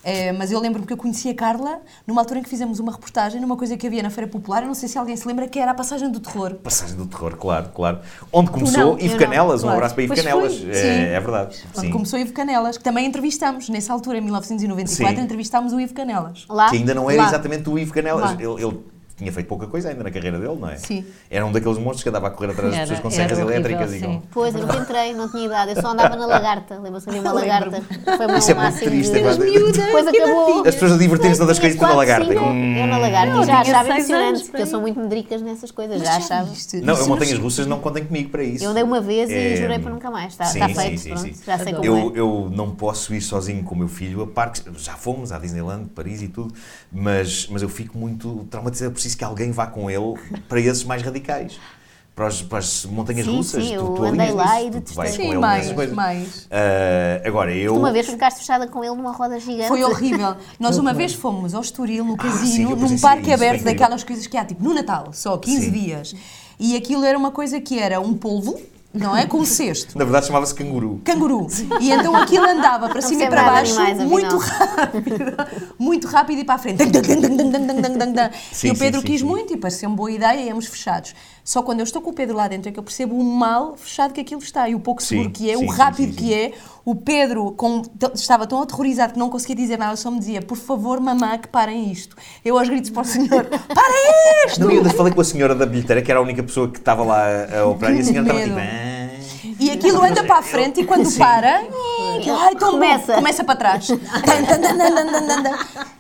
Eh, mas eu lembro-me que eu conheci a Carla numa altura em que fizemos uma reportagem numa coisa que havia na Feira Popular, eu não sei se alguém se lembra, que era a passagem do terror. Passagem do terror, claro, claro. Onde começou não, Ivo eu não, Canelas, um claro. abraço para Ivo Pois Canelas. É, é verdade. Quando Sim. começou Ivo Canelas, que também entrevistámos, nessa altura, em 1994, Sim. entrevistámos o Ivo Canelas. Lá? Que ainda não era Lá. exatamente o Ivo Canelas. Ele, ele tinha feito pouca coisa ainda na carreira dele, não é? Sim. Era um daqueles monstros que andava a correr atrás das pessoas com serras horrível, elétricas e sim. com. Pois, eu nunca entrei, não tinha idade. Eu só andava na lagarta. Lembra-se havia uma lagarta? Foi meu Isso é muito triste, de... é verdade. Depois acabou. As pessoas a divertirem-se todas as coisas e na lagarta. Hum. Eu na lagarta. Não, e já achava impressionante, porque eu sou muito medricas nessas coisas. Já achava. Não, eu montanhas russas não contem comigo para isso. Eu andei uma vez e É, jurei para nunca mais. Está, sim, está sim, feito, sim, pronto. sim. Já sei como Eu, é. eu não posso ir sozinho com o meu filho a parques. Já fomos à Disneyland, Paris e tudo, mas, mas eu fico muito traumatizado. Preciso que alguém vá com ele para esses mais radicais. Para, os- para as montanhas Sim, russas. sim, tu, eu tu andei lá nisso, e tu- tu vais detestei. com Sim, ele mais, coisas. mais. Ah, agora, eu. Uma vez ficaste fechada com ele numa roda gigante. Foi [LAUGHS] horrível. Nós uma vez fomos ao Estoril, no Ah, sim, casino, num presenciei parque isso, aberto daquelas coisas que há, tipo, no Natal, só 15 Sim. dias. E aquilo era uma coisa que era um polvo, não é? Com um cesto. Na verdade chamava-se canguru. Canguru. E então aquilo andava para cima e para baixo animais, muito rápido. Muito rápido e para a frente. Sim, e o sim, Pedro sim, quis sim. muito e pareceu uma boa ideia e íamos fechados. Só quando eu estou com o Pedro lá dentro é que eu percebo o mal fechado que aquilo está e o pouco seguro Sim, que é, sim, o rápido sim, que é. O Pedro com- estava tão aterrorizado que não conseguia dizer nada, só me dizia, por favor, mamã, que parem isto. Eu aos gritos para o senhor, [LAUGHS] para isto! Não, eu ainda falei com a senhora da bilheteira, que era a única pessoa que estava lá a, operar, e a senhora estava tipo. "Ah." E aquilo anda para a frente e quando Sim. para, ai, tão Começa. começa para trás. [LAUGHS]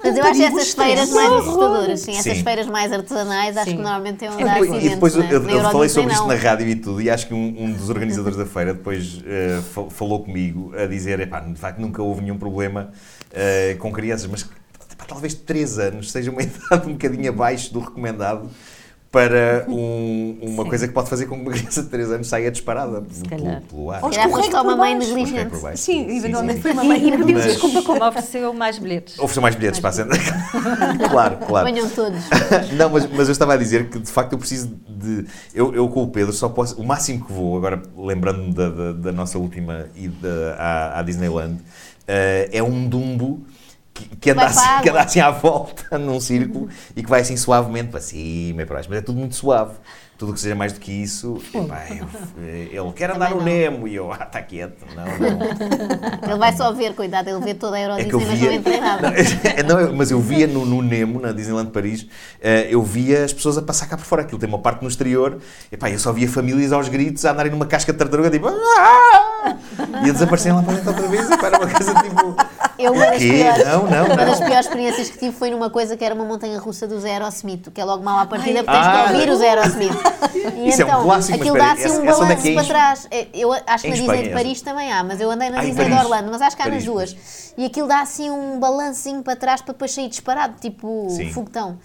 Mas eu acho essas feiras mais assustadoras, sim, essas Sim. feiras mais artesanais, acho Sim. que normalmente têm um dar acidentes. e depois eu, né? eu- eu falei sobre isto na rádio e tudo, e acho que um, um dos organizadores da feira depois eh, fa- falou comigo a dizer: epá, de facto nunca houve nenhum problema eh, com crianças, mas epá, talvez 3 anos seja uma [LAUGHS] idade um bocadinho abaixo do recomendado para um- uma coisa que pode fazer com que uma criança de 3 anos saia disparada pelo, pelo ar. Ou escorrega só uma mãe negligente. baixo. Sim, eventualmente sim. foi uma mãe E pedimos Mas- desculpa como ofereceu mais bilhetes. Ofereceu mais bilhetes para a cena. claro, claro. Venham todos. [LAUGHS] Não, mas, mas eu estava a dizer que de facto eu preciso de. Eu, eu com o Pedro só posso. O máximo que vou, agora lembrando-me da, da, da nossa última ida à, à Disneyland, eh, é um Dumbo que, que, anda assim, que anda assim à volta [LAUGHS] num círculo e que vai assim suavemente para cima e para baixo. Mas é tudo muito suave. Tudo o que seja mais do que isso, epá, eu- eh, ele quer andar no não. Nemo e eu, ah, está quieto. Não, não. [LAUGHS] Ele vai só ver, coitado, ele vê toda a Euro É que eu Disney, mas não via. entra em nada. [LAUGHS] Não, eu- mas eu via no, no Nemo, na Disneyland Paris, eh, eu via as pessoas a passar cá por fora. Aquilo tem uma parte no exterior. E pá, eu só via famílias aos gritos a andarem numa casca de tartaruga, tipo. "Ah!" E a desaparecerem lá para dentro outra vez. E pá, era uma coisa tipo. Eu, uma das, piores, Não, não, uma não. das piores experiências que tive foi numa coisa que era uma montanha russa do Zé Aerosmith, que é logo mal à partida, porque tens Ah. que ouvir o Zé Aerosmith. [LAUGHS] Isso é um então, clássico, aquilo dá assim um balanço é para trás. É, Eu acho que na Disney de? Paris também há, mas eu andei na Ah, Disney de. Orlando, mas acho que há Paris, nas duas. E aquilo dá assim um balancinho para trás para depois sair disparado, tipo Sim. foguetão.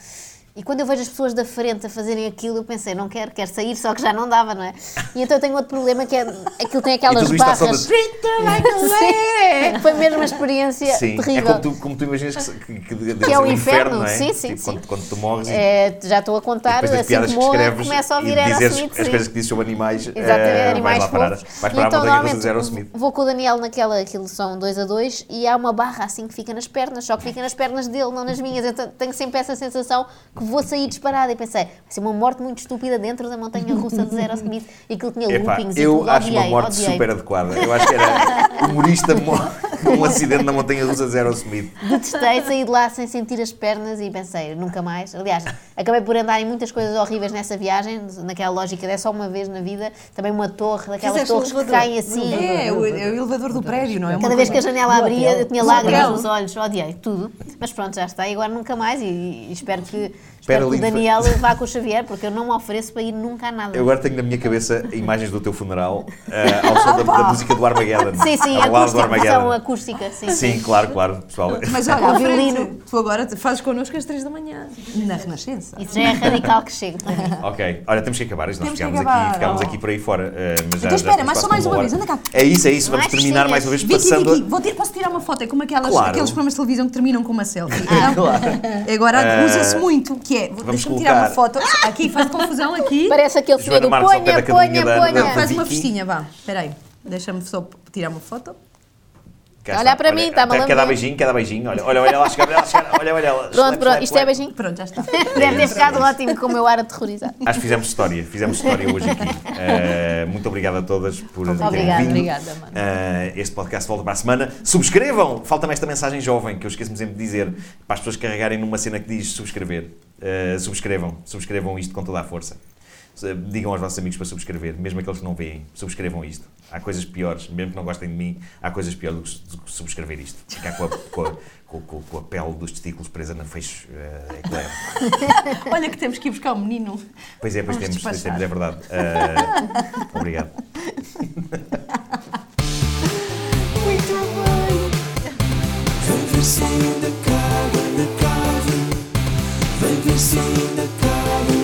E quando eu vejo as pessoas da frente a fazerem aquilo, eu pensei, não quero, quero sair, só que já não dava, não é? E então eu tenho outro problema que é aquilo tem E aquelas barras. [LAUGHS] Sim, foi mesmo uma experiência Sim, é terrível. como tu, como tu imaginas que, que, que, Que é o um inferno, não é? sim, sim, Tipo, sim. Quando, quando tu morres É, já estou a contar, assim que morro, escreves começo a ouvir Aerosmith. as coisas que dizes sobre animais, Exatamente, eh, animais vais lá parar, vais parar então, normalmente, vou com o Daniel naquela, aquilo são dois a dois, e há uma barra assim que fica nas pernas, só que fica nas pernas dele, não nas minhas. Então tenho sempre essa sensação que vou sair disparada. E pensei, vai ser uma morte muito estúpida dentro da montanha russa de Aerosmith. E aquilo tinha Epá, loopings e eu tudo. acho odiei, uma morte odiei. super adequada. Eu acho que era [LAUGHS] humorista morre num acidente na montanha russa de Aerosmith. Detestei sair de lá sem sentir as pernas e pensei, nunca mais. Aliás, acabei por andar em muitas coisas horríveis nessa viagem, naquela lógica de é só uma vez na vida. Também uma torre, daquelas Fizeste torres que caem assim. É, o, é o elevador do prédio, não é? Cada vez que a janela abria, eu tinha lágrimas nos olhos, odiei tudo. Mas pronto, já está, e agora nunca mais. E, e espero que, espero que o Daniel vá com o Xavier, porque eu não me ofereço para ir nunca a nada. Eu agora tenho na minha cabeça imagens do teu funeral eh, ao som da, da música do Armageddon. Sim, sim, Ao lado do Armageddon. acústica, sim. Sim, claro, claro, pessoal. Mas olha, O violino. tu agora fazes connosco às 3 da manhã, na Renascença. Isso já é radical que chega. [LAUGHS] Ok, olha, temos que acabar, isto nós ficámos aqui, ficámos aqui por aí fora. eh, mas já, Então já espera, estamos mas só mais uma hora. vez, anda cá. É isso, é isso, vamos Mais terminar mais uma vez. Vicky, passando. Vicky, vou ter, posso tirar uma foto? É como aquelas, Claro. aqueles programas de televisão que terminam com uma selfie. [LAUGHS] Não? Agora Eh, usa-se muito, que é, vamos deixa-me tirar uma foto. Aqui, faz confusão aqui. Parece aquele senhor do ponha, ponha, ponha. da- Faz uma festinha, vá. Espera aí. Deixa-me só tirar uma foto. Cá Olha está, para mim, está-me a quer, dar beijinho, quer dar beijinho. Olha, olha, olha ela chegar, olha chegar, olha, olha. Pronto, Slap, pronto, slap, isto é beijinho. Pronto, já está. [LAUGHS] Deve ter ficado ótimo com o meu ar aterrorizado. Acho que fizemos história, fizemos história hoje aqui. [LAUGHS] Eh, muito obrigado a todas por terem Obrigada. vindo. Obrigada, mano. Eh, este podcast volta para a semana. Subscrevam! Falta-me esta mensagem jovem que eu esqueço-me sempre de dizer para as pessoas carregarem numa cena que diz subscrever. Eh, subscrevam, subscrevam isto com toda a força. Digam aos vossos amigos para subscrever, mesmo aqueles que não veem, subscrevam isto. Há coisas piores, mesmo que não gostem de mim, há coisas piores do que subscrever isto. Ficar com a, com a, com, com, a pele dos testículos presa na fecho uh, é claro. Olha que temos que ir buscar o um menino. Pois é, pois temos, temos, é verdade. Uh, [LAUGHS] obrigado. Muito bem. seen the garden.